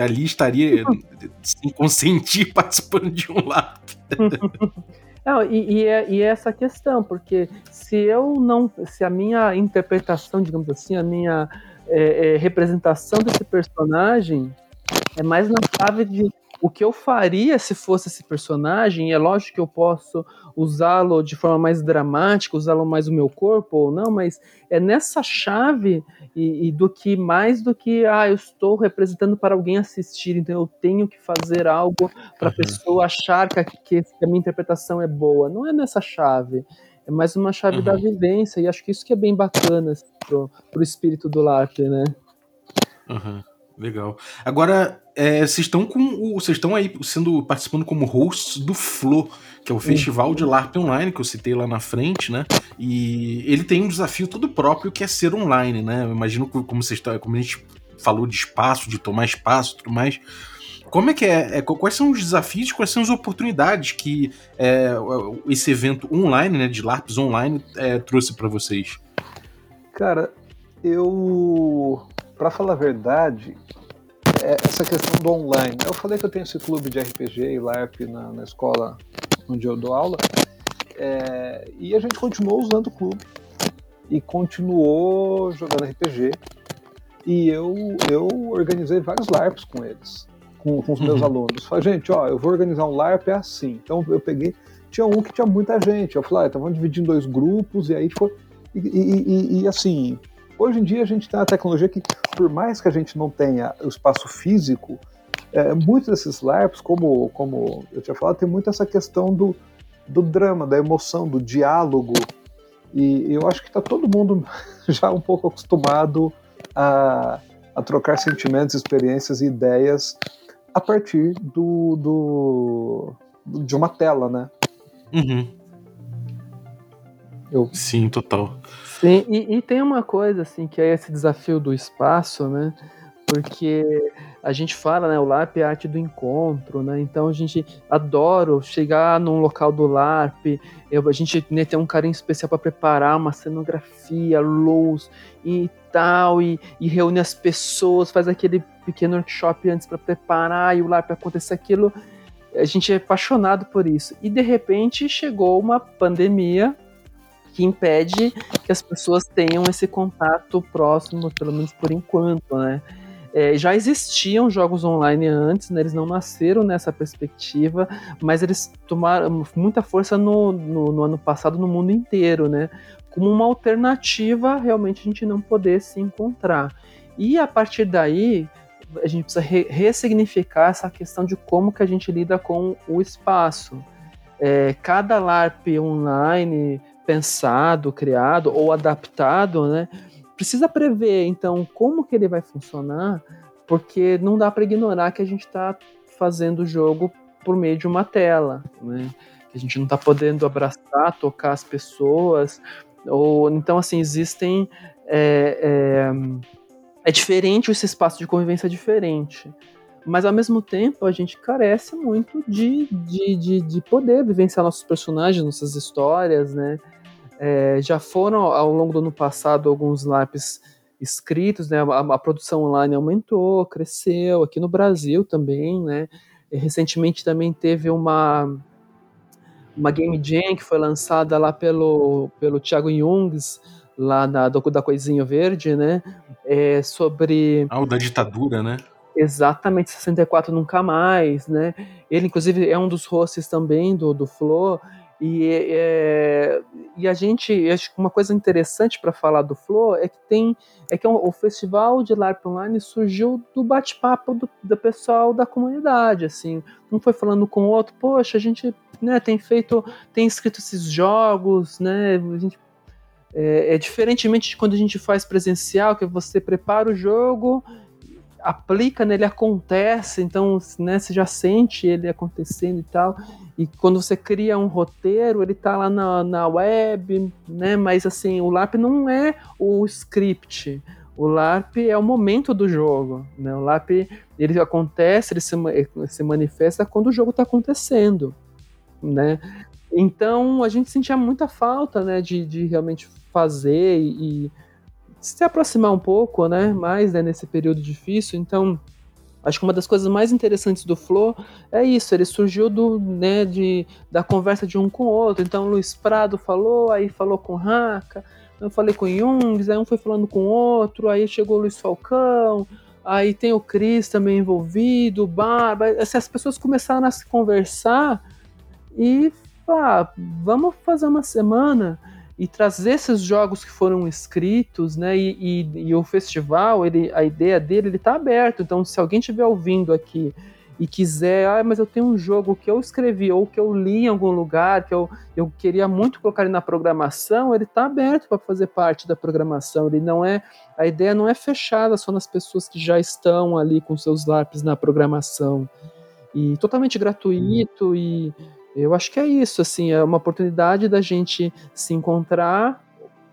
ali estaria *laughs* sem consentir *laughs* participando de um lado. Não, e, e, é, e é essa questão, porque se eu não. Se a minha interpretação, digamos assim, a minha é, é, representação desse personagem é mais na chave de o que eu faria se fosse esse personagem, é lógico que eu posso usá-lo de forma mais dramática, usá-lo mais o meu corpo ou não, mas é nessa chave e, e, do que mais do que ah, eu estou representando para alguém assistir, então eu tenho que fazer algo para a uhum. pessoa achar que, que, a minha interpretação é boa. Não é nessa chave. É mais uma chave uhum. da vivência, e acho que isso que é bem bacana assim, pro, pro espírito do LARP, né? Uhum. Legal. Agora, é, vocês estão com vocês estão aí sendo participando como hosts do Flow, que é o festival de LARP online que eu citei lá na frente, né? E ele tem um desafio todo próprio que é ser online, né? Eu imagino como vocês estão, como a gente falou de espaço, de tomar espaço, tudo mais. Como é que é, é? Quais são os desafios, quais são as oportunidades que é, esse evento online, né, de LARPs online, é, trouxe para vocês? Cara, eu para falar a verdade, é essa questão do online. Eu falei que eu tenho esse clube de RPG e LARP na, na escola onde eu dou aula, é, e a gente continuou usando o clube e continuou jogando RPG. E eu, eu organizei vários LARPs com eles, com, com os meus uhum. alunos. Falei, gente, ó, eu vou organizar um LARP é assim. Então eu peguei, tinha um que tinha muita gente. Eu falei, ah, então vamos dividir em dois grupos, e aí foi. E, e, e, e assim, Hoje em dia a gente tem uma tecnologia que, por mais que a gente não tenha o espaço físico, é, muitos desses LARPs, como, como eu tinha falado, tem muito essa questão do, do drama, da emoção, do diálogo. E eu acho que está todo mundo *laughs* já um pouco acostumado a, a trocar sentimentos, experiências e ideias a partir do, do, de uma tela, né? Uhum. Eu... Sim, total. Sim, e, e, tem uma coisa assim que é esse desafio do espaço, né? Porque a gente fala, né? O LARP é a arte do encontro, né? Então a gente adora chegar num local do LARP, eu, a gente né, tem um carinho especial para preparar uma cenografia, luz e tal, e, e reúne as pessoas, faz aquele pequeno workshop antes para preparar e o LARP acontecer aquilo. A gente é apaixonado por isso. E de repente chegou uma pandemia que impede que as pessoas tenham esse contato próximo, pelo menos por enquanto, né? É, já existiam jogos online antes, né, eles não nasceram nessa perspectiva, mas eles tomaram muita força no, no, no, ano passado no mundo inteiro, né, como uma alternativa realmente a gente não poder se encontrar. E a partir daí, a gente precisa re ressignificar essa questão de como que a gente lida com o espaço. É, cada LARP online pensado, criado ou adaptado, né, precisa prever, então, como que ele vai funcionar, porque não dá para ignorar que a gente está fazendo o jogo por meio de uma tela, né? Que a gente não está podendo abraçar, tocar as pessoas, ou então assim existem é, é, é diferente esse espaço de convivência é diferente mas ao mesmo tempo a gente carece muito de, de, de, de, poder vivenciar nossos personagens, nossas histórias, né? É, já foram ao longo do ano passado alguns lápis escritos, né? A, a, produção online aumentou, cresceu aqui no Brasil também, né? E recentemente também teve uma uma game jam que foi lançada lá pelo pelo Thiago Jungs lá na do, da Coisinho Verde, né? É, sobre ah, o da ditadura, né? Exatamente, 64 nunca mais, né? Ele inclusive é um dos hosts também do do Flow e, é, e a gente, acho que uma coisa interessante para falar do Flow é que tem é que o festival de LARP online surgiu do bate-papo do, do, pessoal da comunidade, assim, um foi falando com o outro, poxa, a gente né, tem feito, tem escrito esses jogos, né, a gente, é, é diferentemente de quando a gente faz presencial, que você prepara o jogo aplica nele acontece, então né, você já sente ele acontecendo e tal. E quando você cria um roteiro, ele tá lá na, na web, né? Mas assim, o LARP não é o script. O LARP é o momento do jogo, né? O LARP ele acontece, ele se, se manifesta quando o jogo está acontecendo, né? Então a gente sentia muita falta, né, de, de realmente fazer e, se aproximar um pouco, né, mais né, nesse período difícil. Então, acho que uma das coisas mais interessantes do Flow é isso, ele surgiu do, né, de, da conversa de um com o outro. Então, Luiz Prado falou, aí falou com o Raka, eu falei com Jungs, aí um foi falando com o outro, aí chegou o Luiz Falcão, aí tem o Cris também envolvido, o Barba, assim, as pessoas começaram a se conversar e, ah, vamos fazer uma semana e trazer esses jogos que foram escritos, né? E, e, e, o festival, ele, a ideia dele, ele tá aberto. Então, se alguém estiver ouvindo aqui e quiser, ah, mas eu tenho um jogo que eu escrevi ou que eu li em algum lugar, que eu, eu queria muito colocar ele na programação, ele tá aberto para fazer parte da programação. Ele não é, a ideia não é fechada só nas pessoas que já estão ali com seus lápis na programação. E totalmente gratuito e eu acho que é isso, assim, é uma oportunidade da gente se encontrar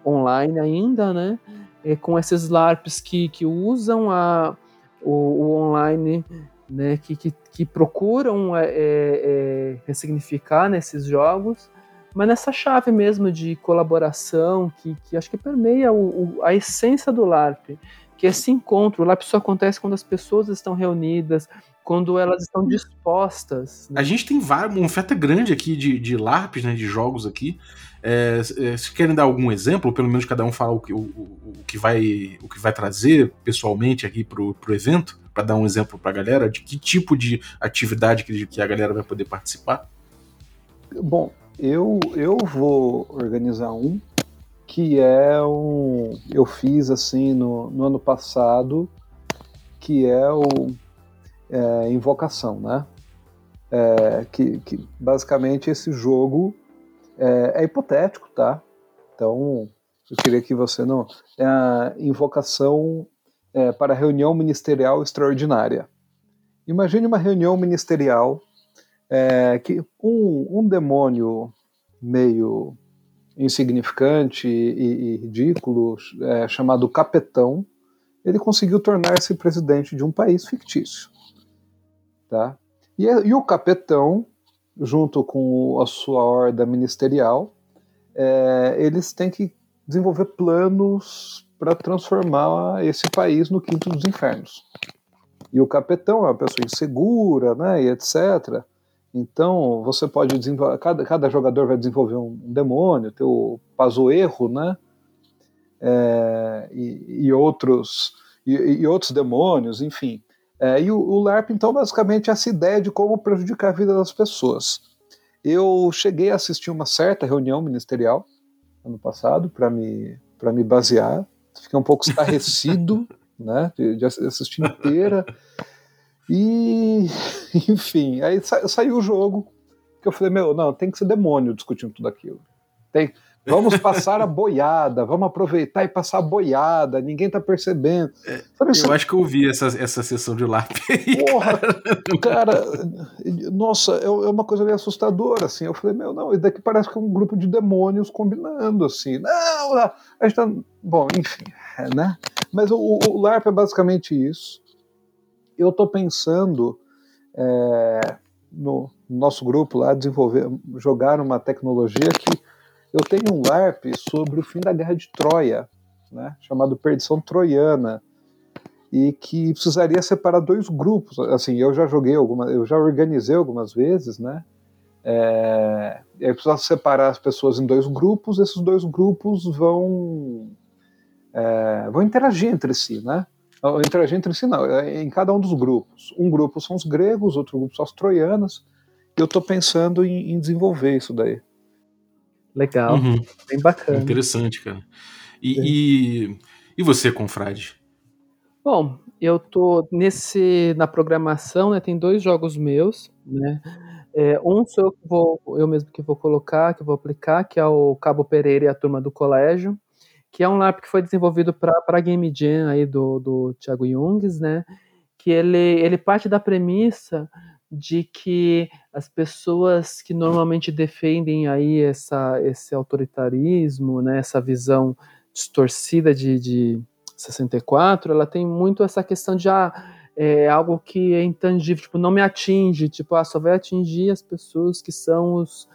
online ainda, né? É, com esses LARPs que, que usam a, o, o online, né? Que, que, que procuram é, é, é ressignificar nesses jogos, mas nessa chave mesmo de colaboração que, que acho que permeia o, o, a essência do LARP, que é esse encontro. O LARP só acontece quando as pessoas estão reunidas, quando elas estão dispostas. Né? A gente tem várias, uma oferta grande aqui de, de LARPs, né, de jogos aqui. É, é, se querem dar algum exemplo, pelo menos cada um falar o que, o, o, que, vai, o que vai trazer pessoalmente aqui pro, pro evento, para dar um exemplo para a galera de que tipo de atividade que, que a galera vai poder participar? Bom, eu, eu vou organizar um que é um. Eu fiz assim no, no ano passado, que é o é, Invocação, né? É, que, que, basicamente esse jogo é, é, hipotético, tá? Então eu queria que você não. É a invocação é, para reunião ministerial extraordinária. Imagine uma reunião ministerial é, que um, um demônio meio insignificante e, e ridículo, é, chamado Capetão, ele conseguiu tornar-se presidente de um país fictício. Tá? E, e o Capetão, junto com a sua horda ministerial, é, eles têm que desenvolver planos para transformar esse país no quinto dos infernos. E o capitão é uma pessoa insegura, né, e etc. Então, você pode desenvolver, cada, cada jogador vai desenvolver um, um demônio, ter o Pazoerro, né? É, e, e, outros, e, e, outros demônios, enfim. É, e o, o, LARP, então, basicamente é essa ideia de como prejudicar a vida das pessoas. Eu cheguei a assistir uma certa reunião ministerial ano passado para me, me basear. Fiquei um pouco estarrecido *laughs* né, de, de assistir inteira. E, *laughs* enfim, aí sa, saiu o jogo, que eu falei, meu, não, tem que ser demônio discutindo tudo aquilo. Tem, vamos passar a boiada, vamos aproveitar e passar a boiada, ninguém tá percebendo. É, Sabe, eu acho que eu ouvi essa, essa sessão de lápis aí. Porra, cara, nossa, é, é uma coisa meio assustadora, assim. Eu falei, meu, não, isso daqui parece que é um grupo de demônios combinando, assim. Não, a gente tá. Bom, enfim, né? Mas o, o LARP é basicamente isso eu estou pensando é, no nosso grupo lá desenvolver, jogar uma tecnologia que eu tenho um LARP sobre o fim da guerra de Troia, né, chamado Perdição Troiana, e que precisaria separar dois grupos. Assim, eu já joguei algumas, eu já organizei algumas vezes, né? É, eu precisava separar as pessoas em dois grupos. Esses dois grupos vão é, vão interagir entre si, né? interagir entre si, não, é em cada um dos grupos. Um grupo são os gregos, outro grupo são os troianos, e eu estou pensando em, em, desenvolver isso daí. Legal, uhum. bem bacana. Interessante, cara. E, e, e, você, confrade? Bom, eu tô nesse na programação, né? Tem dois jogos meus, né? É, um sou eu, vou, eu mesmo que vou colocar, que vou aplicar, que é o Cabo Pereira e a turma do colégio que é um LARP que foi desenvolvido para Game Jam aí do, do Thiago Jungs, né? Que ele, ele parte da premissa de que as pessoas que normalmente defendem aí essa, esse autoritarismo, né, essa visão distorcida de, de 64, ela tem muito essa questão de ah, é algo que é intangível, tipo, não me atinge, tipo, ah, só vai atingir as pessoas que são os,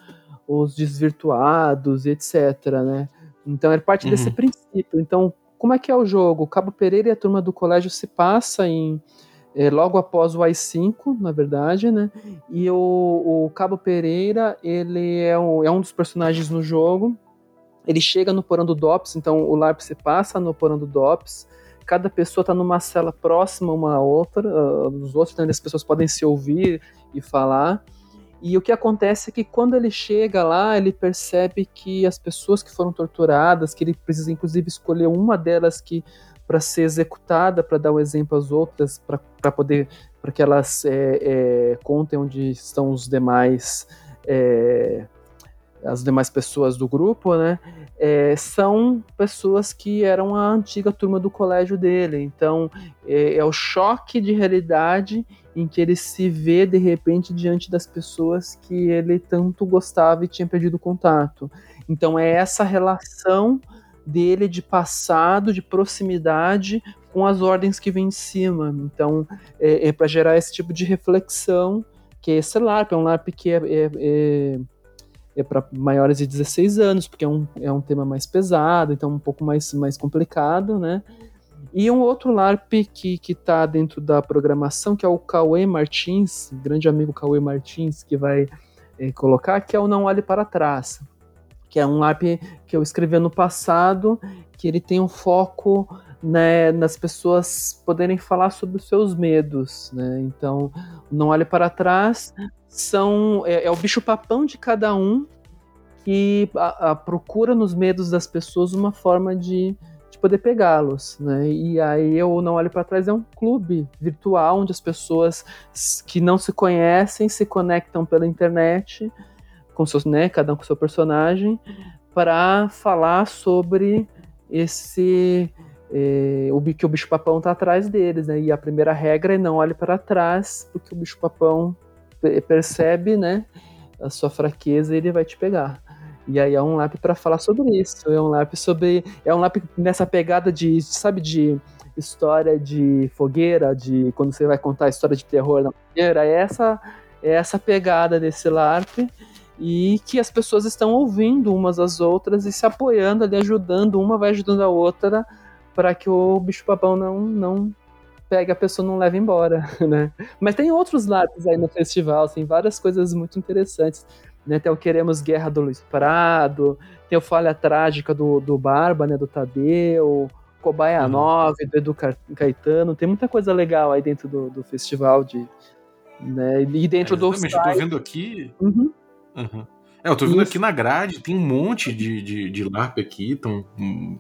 os desvirtuados, etc, né? Então é parte uhum. desse princípio. Então, como é que é o jogo? O Cabo Pereira e a turma do colégio se passa em é, logo após o AI-5, na verdade, né? E o, o, Cabo Pereira, ele é um, é um dos personagens no jogo. Ele chega no porão do DOPS, então o LARP se passa no porão do DOPS. Cada pessoa está numa cela próxima uma à outra, uh, dos outros, então as pessoas podem se ouvir e falar. E o que acontece é que quando ele chega lá, ele percebe que as pessoas que foram torturadas, que ele precisa inclusive escolher uma delas que para ser executada, para dar o um exemplo às outras, para poder, para que elas é, é, contem onde estão os demais é, as demais pessoas do grupo, né, é, são pessoas que eram a antiga turma do colégio dele. Então, é, é, o choque de realidade em que ele se vê de repente diante das pessoas que ele tanto gostava e tinha perdido contato. Então, é essa relação dele de passado, de proximidade com as ordens que vêm em cima. Então, é, é para gerar esse tipo de reflexão que é esse LARP, é um LARP que é, é, é é para maiores de 16 anos, porque é um, é um tema mais pesado, então um pouco mais, mais complicado, né? E um outro LARP que, que tá dentro da programação, que é o Cauê Martins, grande amigo Cauê Martins, que vai é, colocar, que é o Não Olhe Para Trás, que é um LARP que eu escrevi no passado, que ele tem um foco né, nas pessoas poderem falar sobre os seus medos, né? Então, Não Olhe Para Trás são é, é o bicho papão de cada um que a, a procura nos medos das pessoas uma forma de, de poder pegá-los, né? E aí eu não olho para trás é um clube virtual onde as pessoas que não se conhecem se conectam pela internet com seus, né, cada um com seu personagem para falar sobre esse é, o que o bicho papão tá atrás deles, né? E a primeira regra é não olhe para trás, porque o bicho papão percebe, né, a sua fraqueza e ele vai te pegar. E aí é um lap para falar sobre isso. É um lap sobre. É um lap nessa pegada de, sabe, de história de fogueira, de quando você vai contar a história de terror na fogueira. É essa, é essa pegada desse LARP. E que as pessoas estão ouvindo umas às outras e se apoiando ali, ajudando, uma vai ajudando a outra para que o bicho papão não, não, pega a pessoa não leva embora, *laughs* né? Mas tem outros lados aí no festival, tem várias coisas muito interessantes. Né? Tem o Queremos Guerra do Luiz Prado, tem o Falha Trágica do, do Barba, né? Do Tadeu, Cobaia uhum. 9, do Edu Caetano. Tem muita coisa legal aí dentro do, do festival de. Né? E dentro é, do. Eu tô vendo aqui. Uhum. Uhum. É, eu tô vendo Isso. aqui na grade, tem um monte de, de, de LARP aqui, então, um,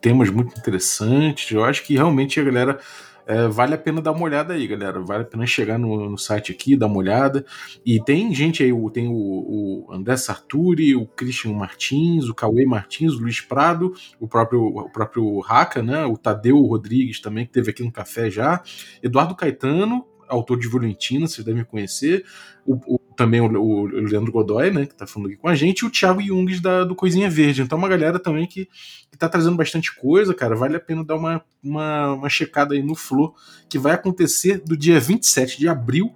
temas muito interessantes. Eu acho que realmente a galera é, vale a pena dar uma olhada aí, galera. Vale a pena chegar no, no site aqui, dar uma olhada. E tem gente aí, tem o, o André Sarturi, o Christian Martins, o Cauê Martins, o Luiz Prado, o próprio, o próprio Raca, né? O Tadeu Rodrigues também, que teve aqui no café já. Eduardo Caetano, autor de Violentina, vocês devem conhecer. O, o, também o, o, Leandro Godoy, né, que tá falando aqui com a gente, e o Thiago Jungs da, do Coisinha Verde. Então, uma galera também que, que tá trazendo bastante coisa, cara. Vale a pena dar uma, uma, uma checada aí no Flow, que vai acontecer do dia 27 de abril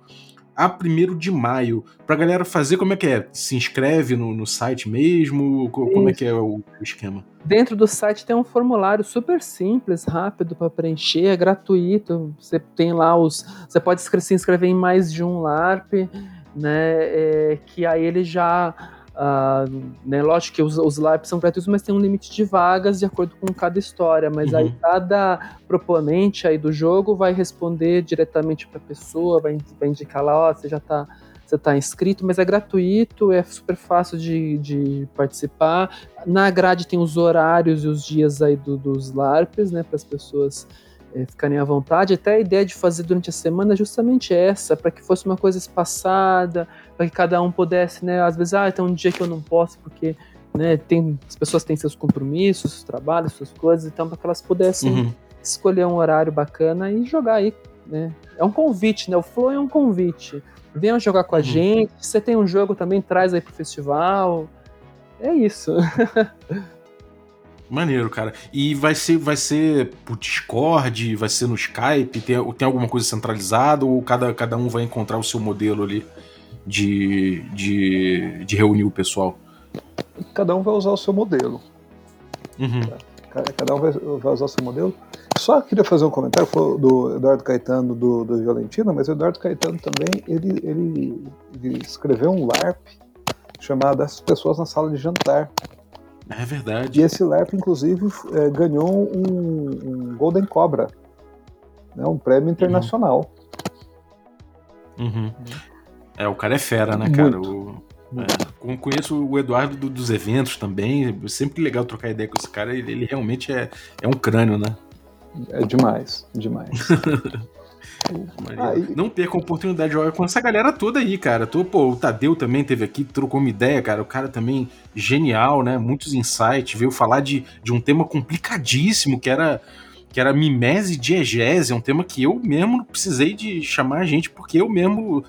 a 1 de maio. Pra galera fazer, como é que é? Se inscreve no, no site mesmo? Como Isso. é que é o, o esquema? Dentro do site tem um formulário super simples, rápido para preencher, é gratuito. Você tem lá os. Você pode se inscrever em mais de um LARP, né? É, que aí ele já. Uh, né, lógico que os, os LARPs são gratuitos, mas tem um limite de vagas de acordo com cada história. Mas uhum. aí cada proponente aí do jogo vai responder diretamente para a pessoa, vai, vai indicar lá, ó, você já está você está inscrito, mas é gratuito, é super fácil de, de participar. Na grade tem os horários e os dias aí do, dos LARPs, né, para as pessoas ficarem à vontade. Até a ideia de fazer durante a semana é justamente essa, para que fosse uma coisa espaçada, para que cada um pudesse, né, às vezes, ah, tem um dia que eu não posso porque né, tem, as pessoas têm seus compromissos, seus trabalhos, suas coisas, então para que elas pudessem uhum. escolher um horário bacana e jogar aí, né? É um convite, né? O Flow é um convite venham jogar com a uhum. gente. Se você tem um jogo também, traz aí pro festival. É isso. *laughs* Maneiro, cara. E vai ser, vai ser pro Discord, vai ser no Skype, tem, tem alguma coisa centralizada ou cada, cada um vai encontrar o seu modelo ali de, de, de reunir o pessoal? Cada um vai usar o seu modelo. Uhum. Cada um vai, vai usar o seu modelo. Só queria fazer um comentário do Eduardo Caetano do, do Violentino, mas o Eduardo Caetano também ele, ele, ele escreveu um LARP chamado As Pessoas na Sala de Jantar. É verdade. E esse LARP, inclusive, é, ganhou um, um, Golden Cobra, né, um prêmio internacional. Uhum. Uhum. É, o cara é fera, né, cara? O, é, conheço o Eduardo do, dos eventos também. É sempre legal trocar ideia com esse cara. Ele, ele realmente é, é um crânio, né? É demais, demais. *laughs* Não perca a oportunidade de jogar com essa galera toda aí, cara. Tô, pô, o Tadeu também teve aqui, trocou uma ideia, cara. O cara também genial, né? Muitos insights, veio falar de, de um tema complicadíssimo que era que era mimese diegese, é um tema que eu mesmo precisei de chamar a gente porque eu mesmo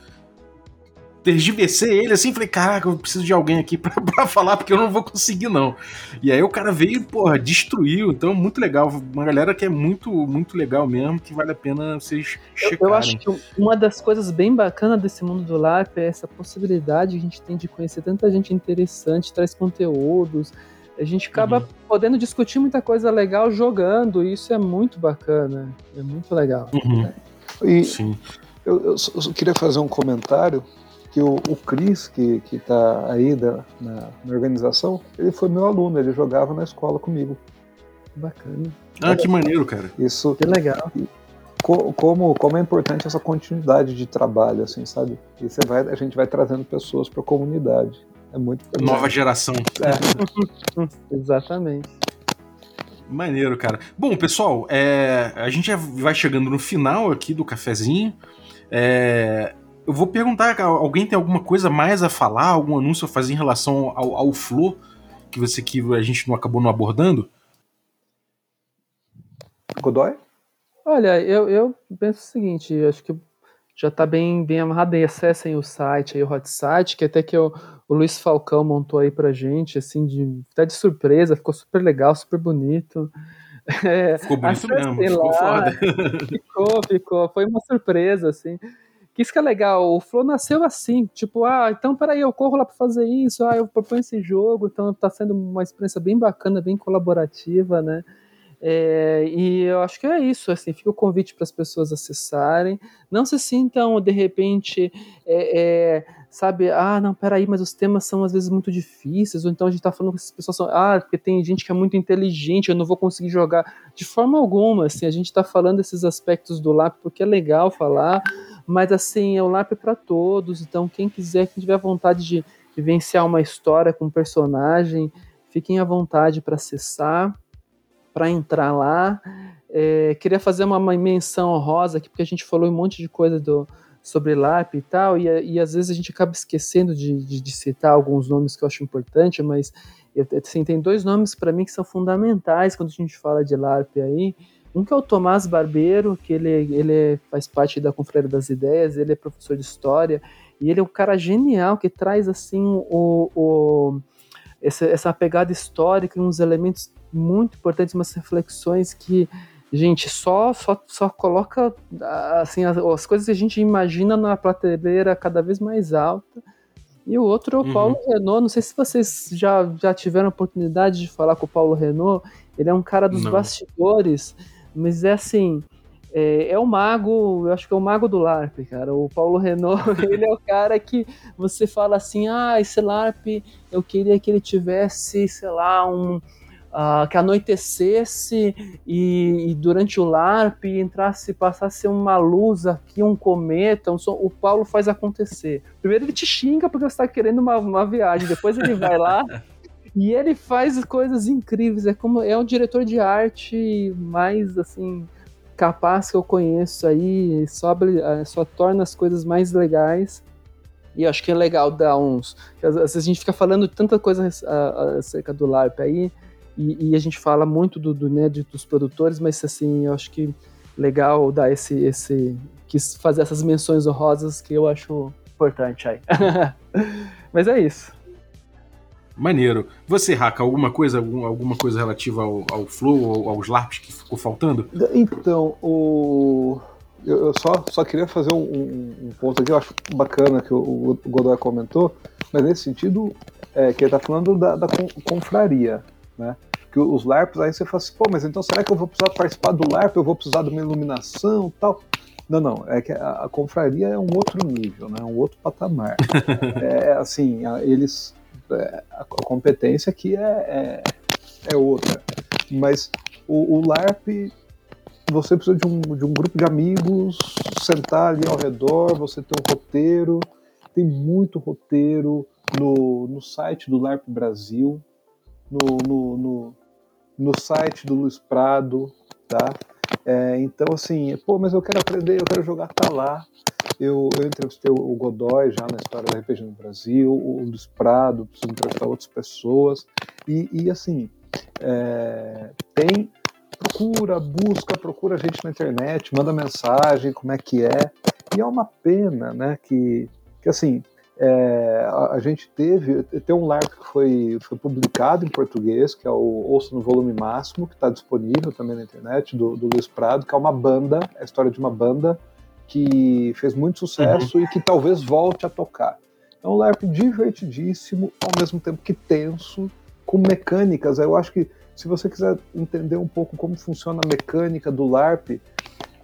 tergiversei ele assim, falei, caraca, eu preciso de alguém aqui *laughs* pra, pra, falar, porque eu não vou conseguir, não. E aí o cara veio, porra, destruiu. Então, muito legal. Uma galera que é muito, muito legal mesmo, que vale a pena vocês checarem. Eu, eu acho que uma das coisas bem bacanas desse mundo do LARP é essa possibilidade que a gente tem de conhecer tanta gente interessante, traz conteúdos. A gente acaba uhum. podendo discutir muita coisa legal jogando, e isso é muito bacana. É muito legal. Uhum. E Sim. Eu, eu, eu queria fazer um comentário que o, o Cris, que está aí da, na, na, organização, ele foi meu aluno, ele jogava na escola comigo. Bacana. Ah, que maneiro, cara. Isso. Que legal. Co, como, como é importante essa continuidade de trabalho, assim, sabe? E você vai, a gente vai trazendo pessoas para a comunidade. É muito. Nova geração. É. *laughs* Exatamente. Maneiro, cara. Bom, pessoal, é, a gente vai chegando no final aqui do cafezinho. É, eu vou perguntar, alguém tem alguma coisa mais a falar, algum anúncio a fazer em relação ao, ao Flow que você que a gente não acabou não abordando? Godoy? Olha, eu, eu penso o seguinte, acho que já está bem, bem amarrado aí, acessem o site aí, o hot site, que até que o, o Luiz Falcão montou aí pra gente, assim, de, até de surpresa, ficou super legal, super bonito. *laughs* É, ficou bonito mesmo, ficou lá, foda. *laughs* Ficou, ficou, foi uma surpresa, assim que isso que é legal, o Flow nasceu assim, tipo, ah, então peraí, eu corro lá para fazer isso, ah, eu proponho esse jogo, então tá sendo uma experiência bem bacana, bem colaborativa, né? É, e eu acho que é isso, assim, fica o convite para as pessoas acessarem, não se sintam, de repente, é, é, sabe, ah, não, peraí, mas os temas são às vezes muito difíceis, ou então a gente está falando que as pessoas são, ah, porque tem gente que é muito inteligente, eu não vou conseguir jogar, de forma alguma, assim, a gente está falando desses aspectos do LAP porque é legal falar, mas assim, é o LAP para todos, então quem quiser, quem tiver vontade de vivenciar uma história com um personagem, fiquem à vontade para acessar, para entrar lá. É, queria fazer uma, menção honrosa aqui, porque a gente falou um monte de coisa do, sobre LARP e tal, e, e às vezes a gente acaba esquecendo de, de, de citar alguns nomes que eu acho importante, mas assim, tem dois nomes para mim que são fundamentais quando a gente fala de LARP aí. Um que é o Tomás Barbeiro, que ele, ele faz parte da Confraria das Ideias, ele é professor de História, e ele é um cara genial que traz assim o, o essa, essa pegada histórica, uns elementos muito importantes, umas reflexões que, gente, só só, só coloca assim as, as coisas que a gente imagina na prateleira cada vez mais alta. E o outro é o uhum. Paulo Renault. Não sei se vocês já, já tiveram a oportunidade de falar com o Paulo Renault. Ele é um cara dos Não. bastidores, mas é assim. É, é, o mago, eu acho que é o mago do LARP, cara. O Paulo Renault, *laughs* ele é o cara que você fala assim: ah, esse LARP, eu queria que ele tivesse, sei lá, um, uh, que anoitecesse e, e, durante o LARP entrasse, passasse uma luz aqui, um cometa, um som, o Paulo faz acontecer. Primeiro ele te xinga porque você está querendo uma, uma viagem, depois ele vai lá *laughs* e ele faz coisas incríveis. É como é um diretor de arte mais assim capaz que eu conheço aí, só, eh, só torna as coisas mais legais. E acho que é legal dar uns. Às vezes a gente fica falando tanta coisa acerca do LARP aí, e, e, a gente fala muito do, do né, dos produtores, mas assim, eu acho que legal dar esse, esse quis fazer essas menções honrosas que eu acho importante aí. *laughs* mas é isso. Maneiro. Você, Raka, alguma coisa, alguma coisa relativa ao, ao Flow, ou aos LARPs que ficou faltando? Então, o... eu, eu só, só queria fazer um, um, um, ponto aqui, eu acho bacana que o, o Godoy comentou, mas nesse sentido, é, que ele está falando da, da confraria né? Que os LARPs, aí você fala assim, pô, mas então será que eu vou precisar participar do LARP? Eu vou precisar de uma iluminação tal? Não, não, é que a, a confraria é um outro nível, né? Um outro patamar. *laughs* é assim, eles. É, a competência aqui é, é, é outra. Mas o, o, LARP, você precisa de um, de um grupo de amigos, sentar ali ao redor, você tem um roteiro, tem muito roteiro no, no site do LARP Brasil no, no, no, no site do Luiz Prado, tá? É, então, assim, pô, mas eu quero aprender, eu quero jogar, tá lá. Eu, eu entrevistei o Godoy já na história da RPG no Brasil, o Luiz Prado, preciso entrevistar outras pessoas. E, e assim, é, tem. Procura, busca, procura a gente na internet, manda mensagem, como é que é. E é uma pena, né, que, que assim, é, a, a, gente teve, tem um LARP que foi, foi publicado em português, que é o Ouça no Volume Máximo, que está disponível também na internet, do, do Luiz Prado, que é uma banda, é a história de uma banda que fez muito sucesso uhum. e que talvez volte a tocar. É um LARP divertidíssimo, ao mesmo tempo que tenso, com mecânicas. Eu acho que se você quiser entender um pouco como funciona a mecânica do LARP,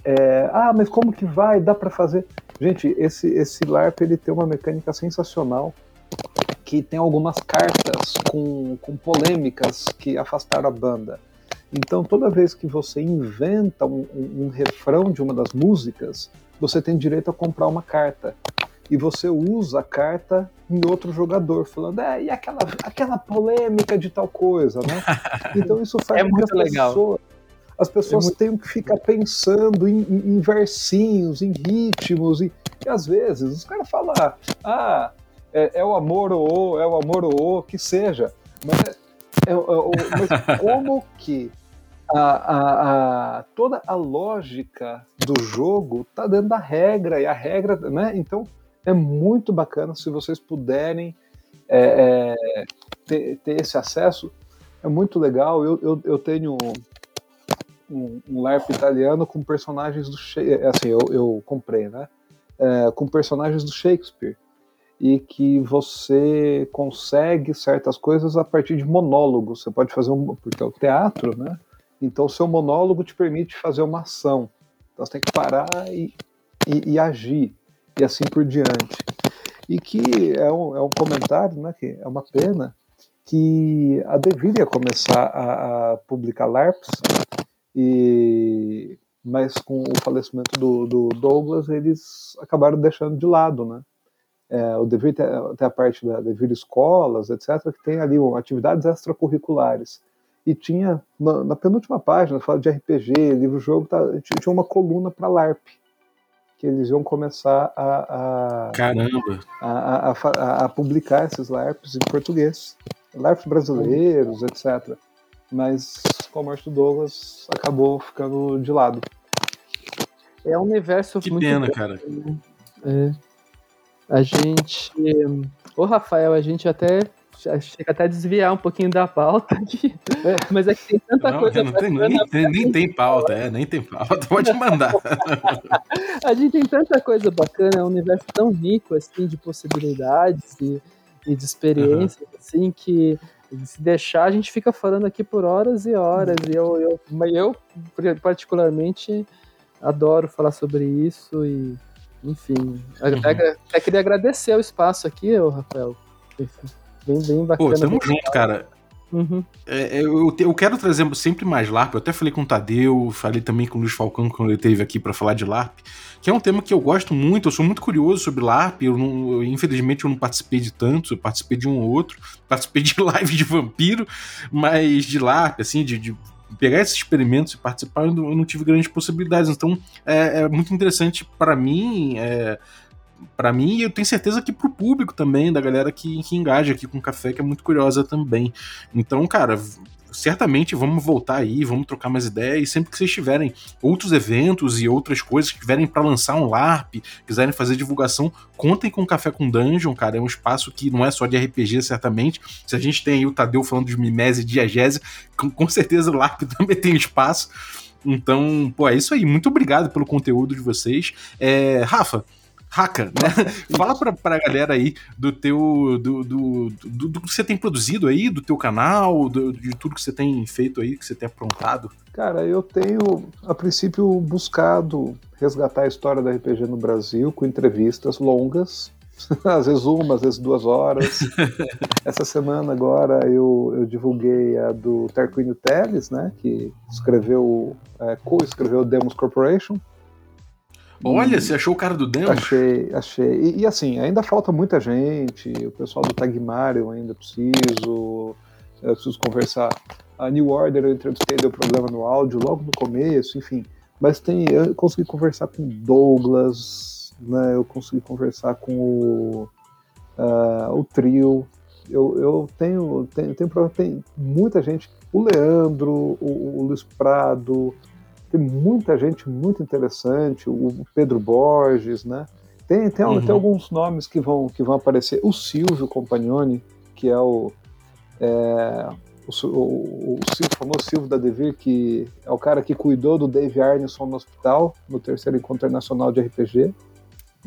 é, ah, mas como que vai? Dá para fazer? Gente, esse, esse LARP ele tem uma mecânica sensacional que tem algumas cartas com, com polêmicas que afastaram a banda. Então, toda vez que você inventa um, um, um, refrão de uma das músicas, você tem direito a comprar uma carta. E você usa a carta em outro jogador, falando, é, e aquela, aquela polêmica de tal coisa, né? *laughs* Então, isso faz é muito legal. Pessoas, as pessoas é têm que ficar pensando em, em, em versinhos, em ritmos, e, e, às vezes os caras falam, ah, é, é, o amor ou é o amor ou que seja, mas, é, é, mas *laughs* como que a, a, a, toda a lógica do jogo tá dentro da regra, e a regra, né? Então é muito bacana se vocês puderem é, é, ter, ter, esse acesso, é muito legal. Eu, eu, eu tenho um, um LARP italiano com personagens do Shakespeare. Assim, eu, eu comprei, né? É, com personagens do Shakespeare. E que você consegue certas coisas a partir de monólogos. Você pode fazer um. Porque é o teatro, né? Então, seu monólogo te permite fazer uma ação. Então, você tem que parar e, e, e agir, e assim por diante. E que é um, é um comentário, né, que é uma pena, que a Devir ia começar a, a publicar LARPs, e, mas com o falecimento do, do Douglas, eles acabaram deixando de lado, né? É, o tem, tem, a parte da Devir Escolas, etc., que tem ali um, atividades extracurriculares. E tinha, na, na, penúltima página, fala de RPG, livro-jogo, tá, tinha uma coluna para LARP, que eles iam começar a. a Caramba! A, a, a, publicar esses LARPs em português. LARPs brasileiros, etc. Mas com a morte do Douglas acabou ficando de lado. É um universo que muito. pena, cara. Né? É. A gente. Ô, Rafael, a gente até chega até a desviar um pouquinho da pauta aqui. É. Mas é que tem tanta não, coisa. Não tem, nem, tem, nem tem pauta, é, nem tem pauta. *laughs* Pode mandar. *laughs* a gente tem tanta coisa bacana, é um universo tão rico assim de possibilidades e, e de experiências uhum. assim que se deixar, a gente fica falando aqui por horas e horas. E eu, eu, eu particularmente, adoro falar sobre isso e, enfim. Uhum. Até, até, queria agradecer o espaço aqui, Rafael. Bem, bem bacana. Pô, tamo junto, cara. Uhum. É, é, eu, eu quero trazer sempre mais LARP. Eu até falei com o Tadeu, falei também com o Luiz Falcão quando ele esteve aqui para falar de LARP, que é um tema que eu gosto muito. Eu sou muito curioso sobre LARP. Eu não, infelizmente eu não participei de tantos, eu participei de um ou outro. *laughs* Participei de *laughs* live de vampiro, mas de LARP, assim, de, de pegar esses experimentos e participar, eu não, eu não tive grandes possibilidades. Então é, é muito interessante para mim. É, para mim e eu tenho certeza que pro público também, da galera que, que engaja aqui com o café, que é muito curiosa também. Então, cara, certamente vamos voltar aí, vamos trocar mais ideias. E sempre que vocês tiverem outros eventos e outras coisas que tiverem para lançar um LARP, quiserem fazer divulgação, contem com o Café com Dungeon, cara. É um espaço que não é só de RPG, certamente. Se a gente tem aí o Tadeu falando de mimese e diagese, com, com certeza o LARP *laughs* também tem espaço. Então, pô, é isso aí. Muito obrigado pelo conteúdo de vocês. É, Rafa, Haka, né? *laughs* Fala pra, pra galera aí do teu. Do, do, do, do, que você tem produzido aí, do teu canal, do, de tudo que você tem feito aí, que você tem aprontado. Cara, eu tenho, a princípio, buscado resgatar a história da RPG no Brasil com entrevistas longas, *laughs* às vezes uma, às vezes duas horas. *laughs* Essa semana agora eu, eu divulguei a do Tarquínio Teles, né, que escreveu, é, co-escreveu Demos Corporation, Olha, você achou o cara do Demo? Achei, achei. E, e, assim, ainda falta muita gente. O pessoal do Tagmário ainda preciso. Eu preciso conversar. A New Order eu entrevistei, deu problema no áudio logo no começo, enfim. Mas tem, eu consegui conversar com Douglas, né? Eu consegui conversar com o, uh, o trio. Eu, eu tenho, tenho, tenho, tem muita gente. O Leandro, o, o Luiz Prado, tem muita gente muito interessante, o Pedro Borges, né? Tem, tem, uhum. tem alguns nomes que vão, que vão aparecer. O Silvio Compagnoni, que é o, é, o, o, o, o, famoso Silvio da Devir, que é o cara que cuidou do Dave Arneson no hospital, no terceiro encontro internacional de RPG.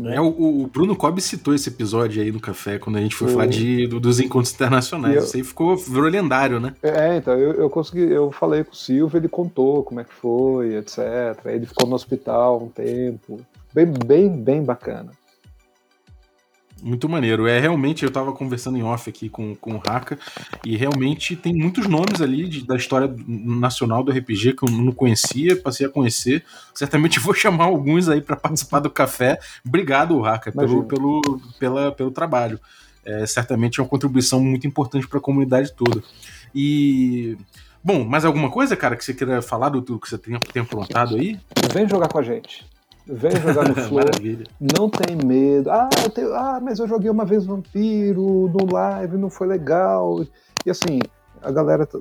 É, o, o, Bruno Cobb citou esse episódio aí no café, quando a gente foi falar de, do, dos encontros internacionais. Eu... Isso aí ficou, virou lendário, né? É, então, eu, eu consegui, eu falei com o Silvio, ele contou como é que foi, etc. Ele ficou no hospital um tempo. Bem, bem, bem bacana. Muito maneiro. É realmente, eu tava conversando em off aqui com, com o Haka, e realmente tem muitos nomes ali de, da história nacional do RPG que eu não conhecia, passei a conhecer. Certamente *laughs* vou chamar alguns aí para participar do café. Obrigado, Haka, pelo, pelo, pela, pelo trabalho. É, certamente é uma contribuição muito importante para a comunidade toda. E. Bom, mais alguma coisa, cara, que você queira falar do que você tem, tem aprontado aí? Vem jogar com a gente. Vem jogar no *laughs* Flow. não tem medo. Ah, tenho, ah, mas eu joguei uma vez Vampiro no live, não foi legal. E assim, a galera tá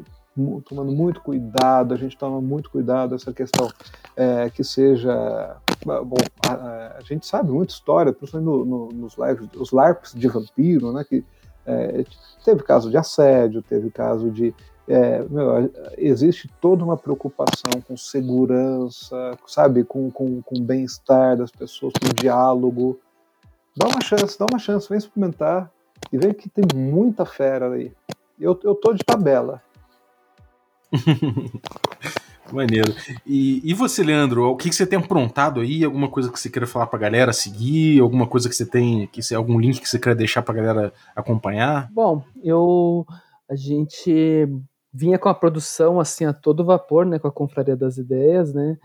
tomando muito cuidado, a gente toma muito cuidado essa questão é, que seja. Bom, a, a, gente sabe muita história, principalmente no, no, nos lives, os LARPs de vampiro, né? Que é, teve caso de assédio, teve caso de é, meu, existe toda uma preocupação com segurança, sabe, com, com, com bem-estar das pessoas, com diálogo. Dá uma chance, dá uma chance, vem experimentar e vê que tem muita fera aí. Eu, eu tô de tabela. *laughs* Maneiro. E, e você, Leandro, o que, que você tem aprontado aí? Alguma coisa que você queira falar pra galera seguir? Alguma coisa que você tem, que você, algum link que você queira deixar pra galera acompanhar? Bom, eu. A gente vinha com a produção assim a todo vapor, né? Com a Confraria das Ideias, né?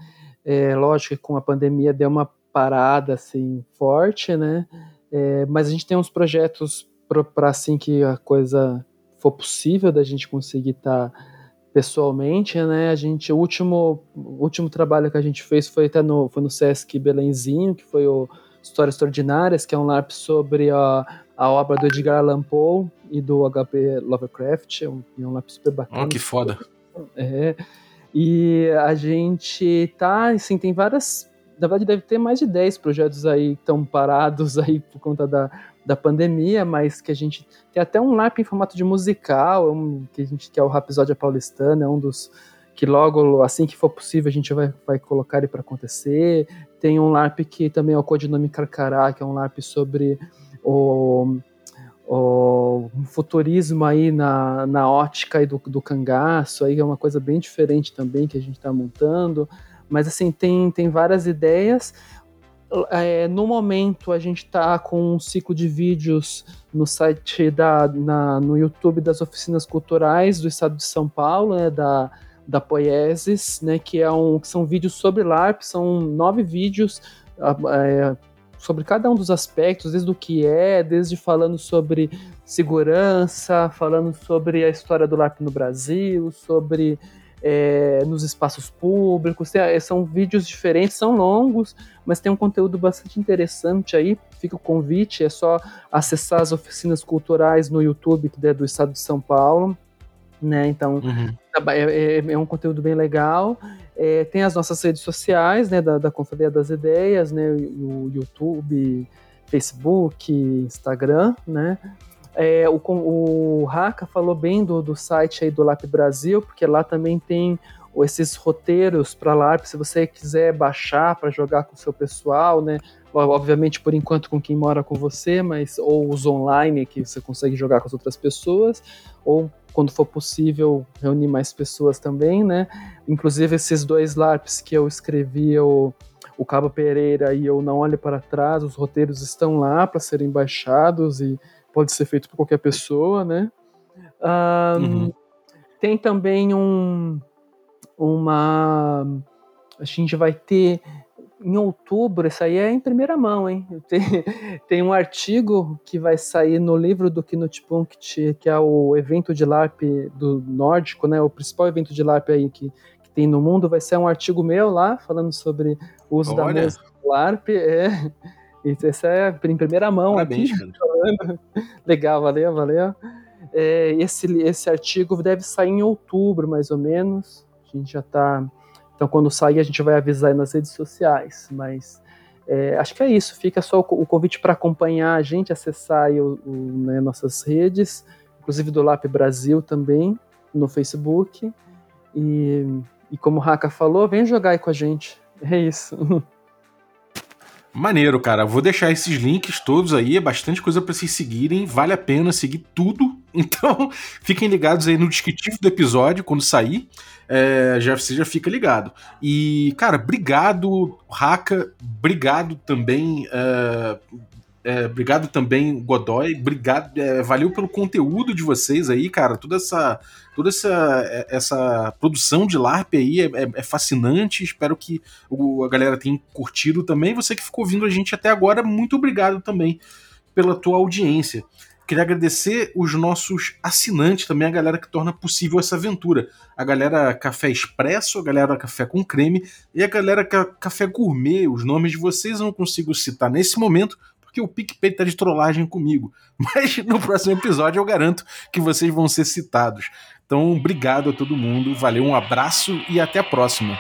É, lógico que com a pandemia deu uma parada assim forte, né? É, mas a gente tem uns projetos para assim que a coisa for possível da gente conseguir estar tá pessoalmente, né? A gente, o último, último trabalho que a gente fez foi até no, foi no Sesc Belenzinho, que foi o Histórias Extraordinárias, que é um LARP sobre a, a obra do Edgar Allan Poe e do H.P. Lovecraft, é um, é um LARP super bacana. Oh, que foda! É, e a gente tá, assim, tem várias na verdade deve ter mais de 10 projetos aí que estão parados aí por conta da, da pandemia, mas que a gente tem até um LARP em formato de musical, um, que a gente que é o Rapisódia Paulistana, é um dos que logo assim que for possível a gente vai, vai colocar ele para acontecer. Tem um LARP que também é o Codinome Carcará, que é um LARP sobre o, o futurismo aí na, na ótica aí do, do cangaço, aí é uma coisa bem diferente também que a gente está montando. Mas assim, tem, tem várias ideias. É, no momento a gente está com um ciclo de vídeos no site da na, no YouTube das oficinas culturais do estado de São Paulo, né, da, da Poieses, né, que, é um, que são vídeos sobre LARP, são nove vídeos é, sobre cada um dos aspectos, desde o que é, desde falando sobre segurança, falando sobre a história do LARP no Brasil, sobre é, nos espaços públicos. Tem, é, são vídeos diferentes, são longos, mas tem um conteúdo bastante interessante aí. Fica o convite, é só acessar as oficinas culturais no YouTube é do Estado de São Paulo. Né? Então uhum. é, é, é, um conteúdo bem legal. É, tem as nossas redes sociais, né, da, da Confraria das Ideias, né, o YouTube, Facebook, Instagram, né? É, o, o falou bem do, do site aí do LAP Brasil, porque lá também tem esses roteiros para LARP, se você quiser baixar para jogar com o seu pessoal, né? Obviamente, por enquanto, com quem mora com você, mas ou os online que você consegue jogar com as outras pessoas, ou quando for possível reunir mais pessoas também, né? Inclusive esses dois LARPs que eu escrevi, o, o Cabo Pereira e eu Não Olhe para Trás, os roteiros estão lá para serem baixados e pode ser feito por qualquer pessoa, né? Um, uhum. Tem também um, uma. A gente vai ter em outubro, isso aí é em primeira mão, hein? Tem, *laughs* tem um artigo que vai sair no livro do Knut Punkt, que é o evento de LARP do nórdico, né? O principal evento de LARP aí que, que tem no mundo. Vai ser um artigo meu lá, falando sobre o uso Olha. da música LARP. É. Isso é em primeira mão Parabéns, aqui. Legal, valeu, valeu. É, esse, esse artigo deve sair em outubro, mais ou menos. A gente já está. Então, quando sair, a gente vai avisar nas redes sociais. Mas é, acho que é isso. Fica só o, o convite para acompanhar a gente, acessar o, o, né, nossas redes, inclusive do LAP Brasil também, no Facebook. E, e como o Raka falou, vem jogar aí com a gente. É isso. *laughs* Maneiro, cara. Vou deixar esses links todos aí, é bastante coisa para vocês seguirem, vale a pena seguir tudo. *laughs* Então, fiquem ligados aí no descritivo do episódio quando sair. É, já você já fica ligado. E, cara, obrigado, Raka. Obrigado também é, é, obrigado também, Godoy. Obrigado, é, valeu pelo conteúdo de vocês aí, cara. Toda essa, toda essa, é, essa produção de LARP aí é, é, é fascinante. Espero que o, a galera tenha curtido também. Você que ficou ouvindo a gente até agora, muito obrigado também pela tua audiência. Queria agradecer os nossos assinantes, também a galera que torna possível essa aventura. A galera Café Expresso, a galera Café com Creme e a galera Café Gourmet. Os nomes de vocês eu não consigo citar nesse momento, porque o PicPay tá de trollagem comigo. *laughs* Mas no próximo episódio eu garanto que vocês vão ser citados. Então, obrigado a todo mundo, valeu, um abraço e até a próxima.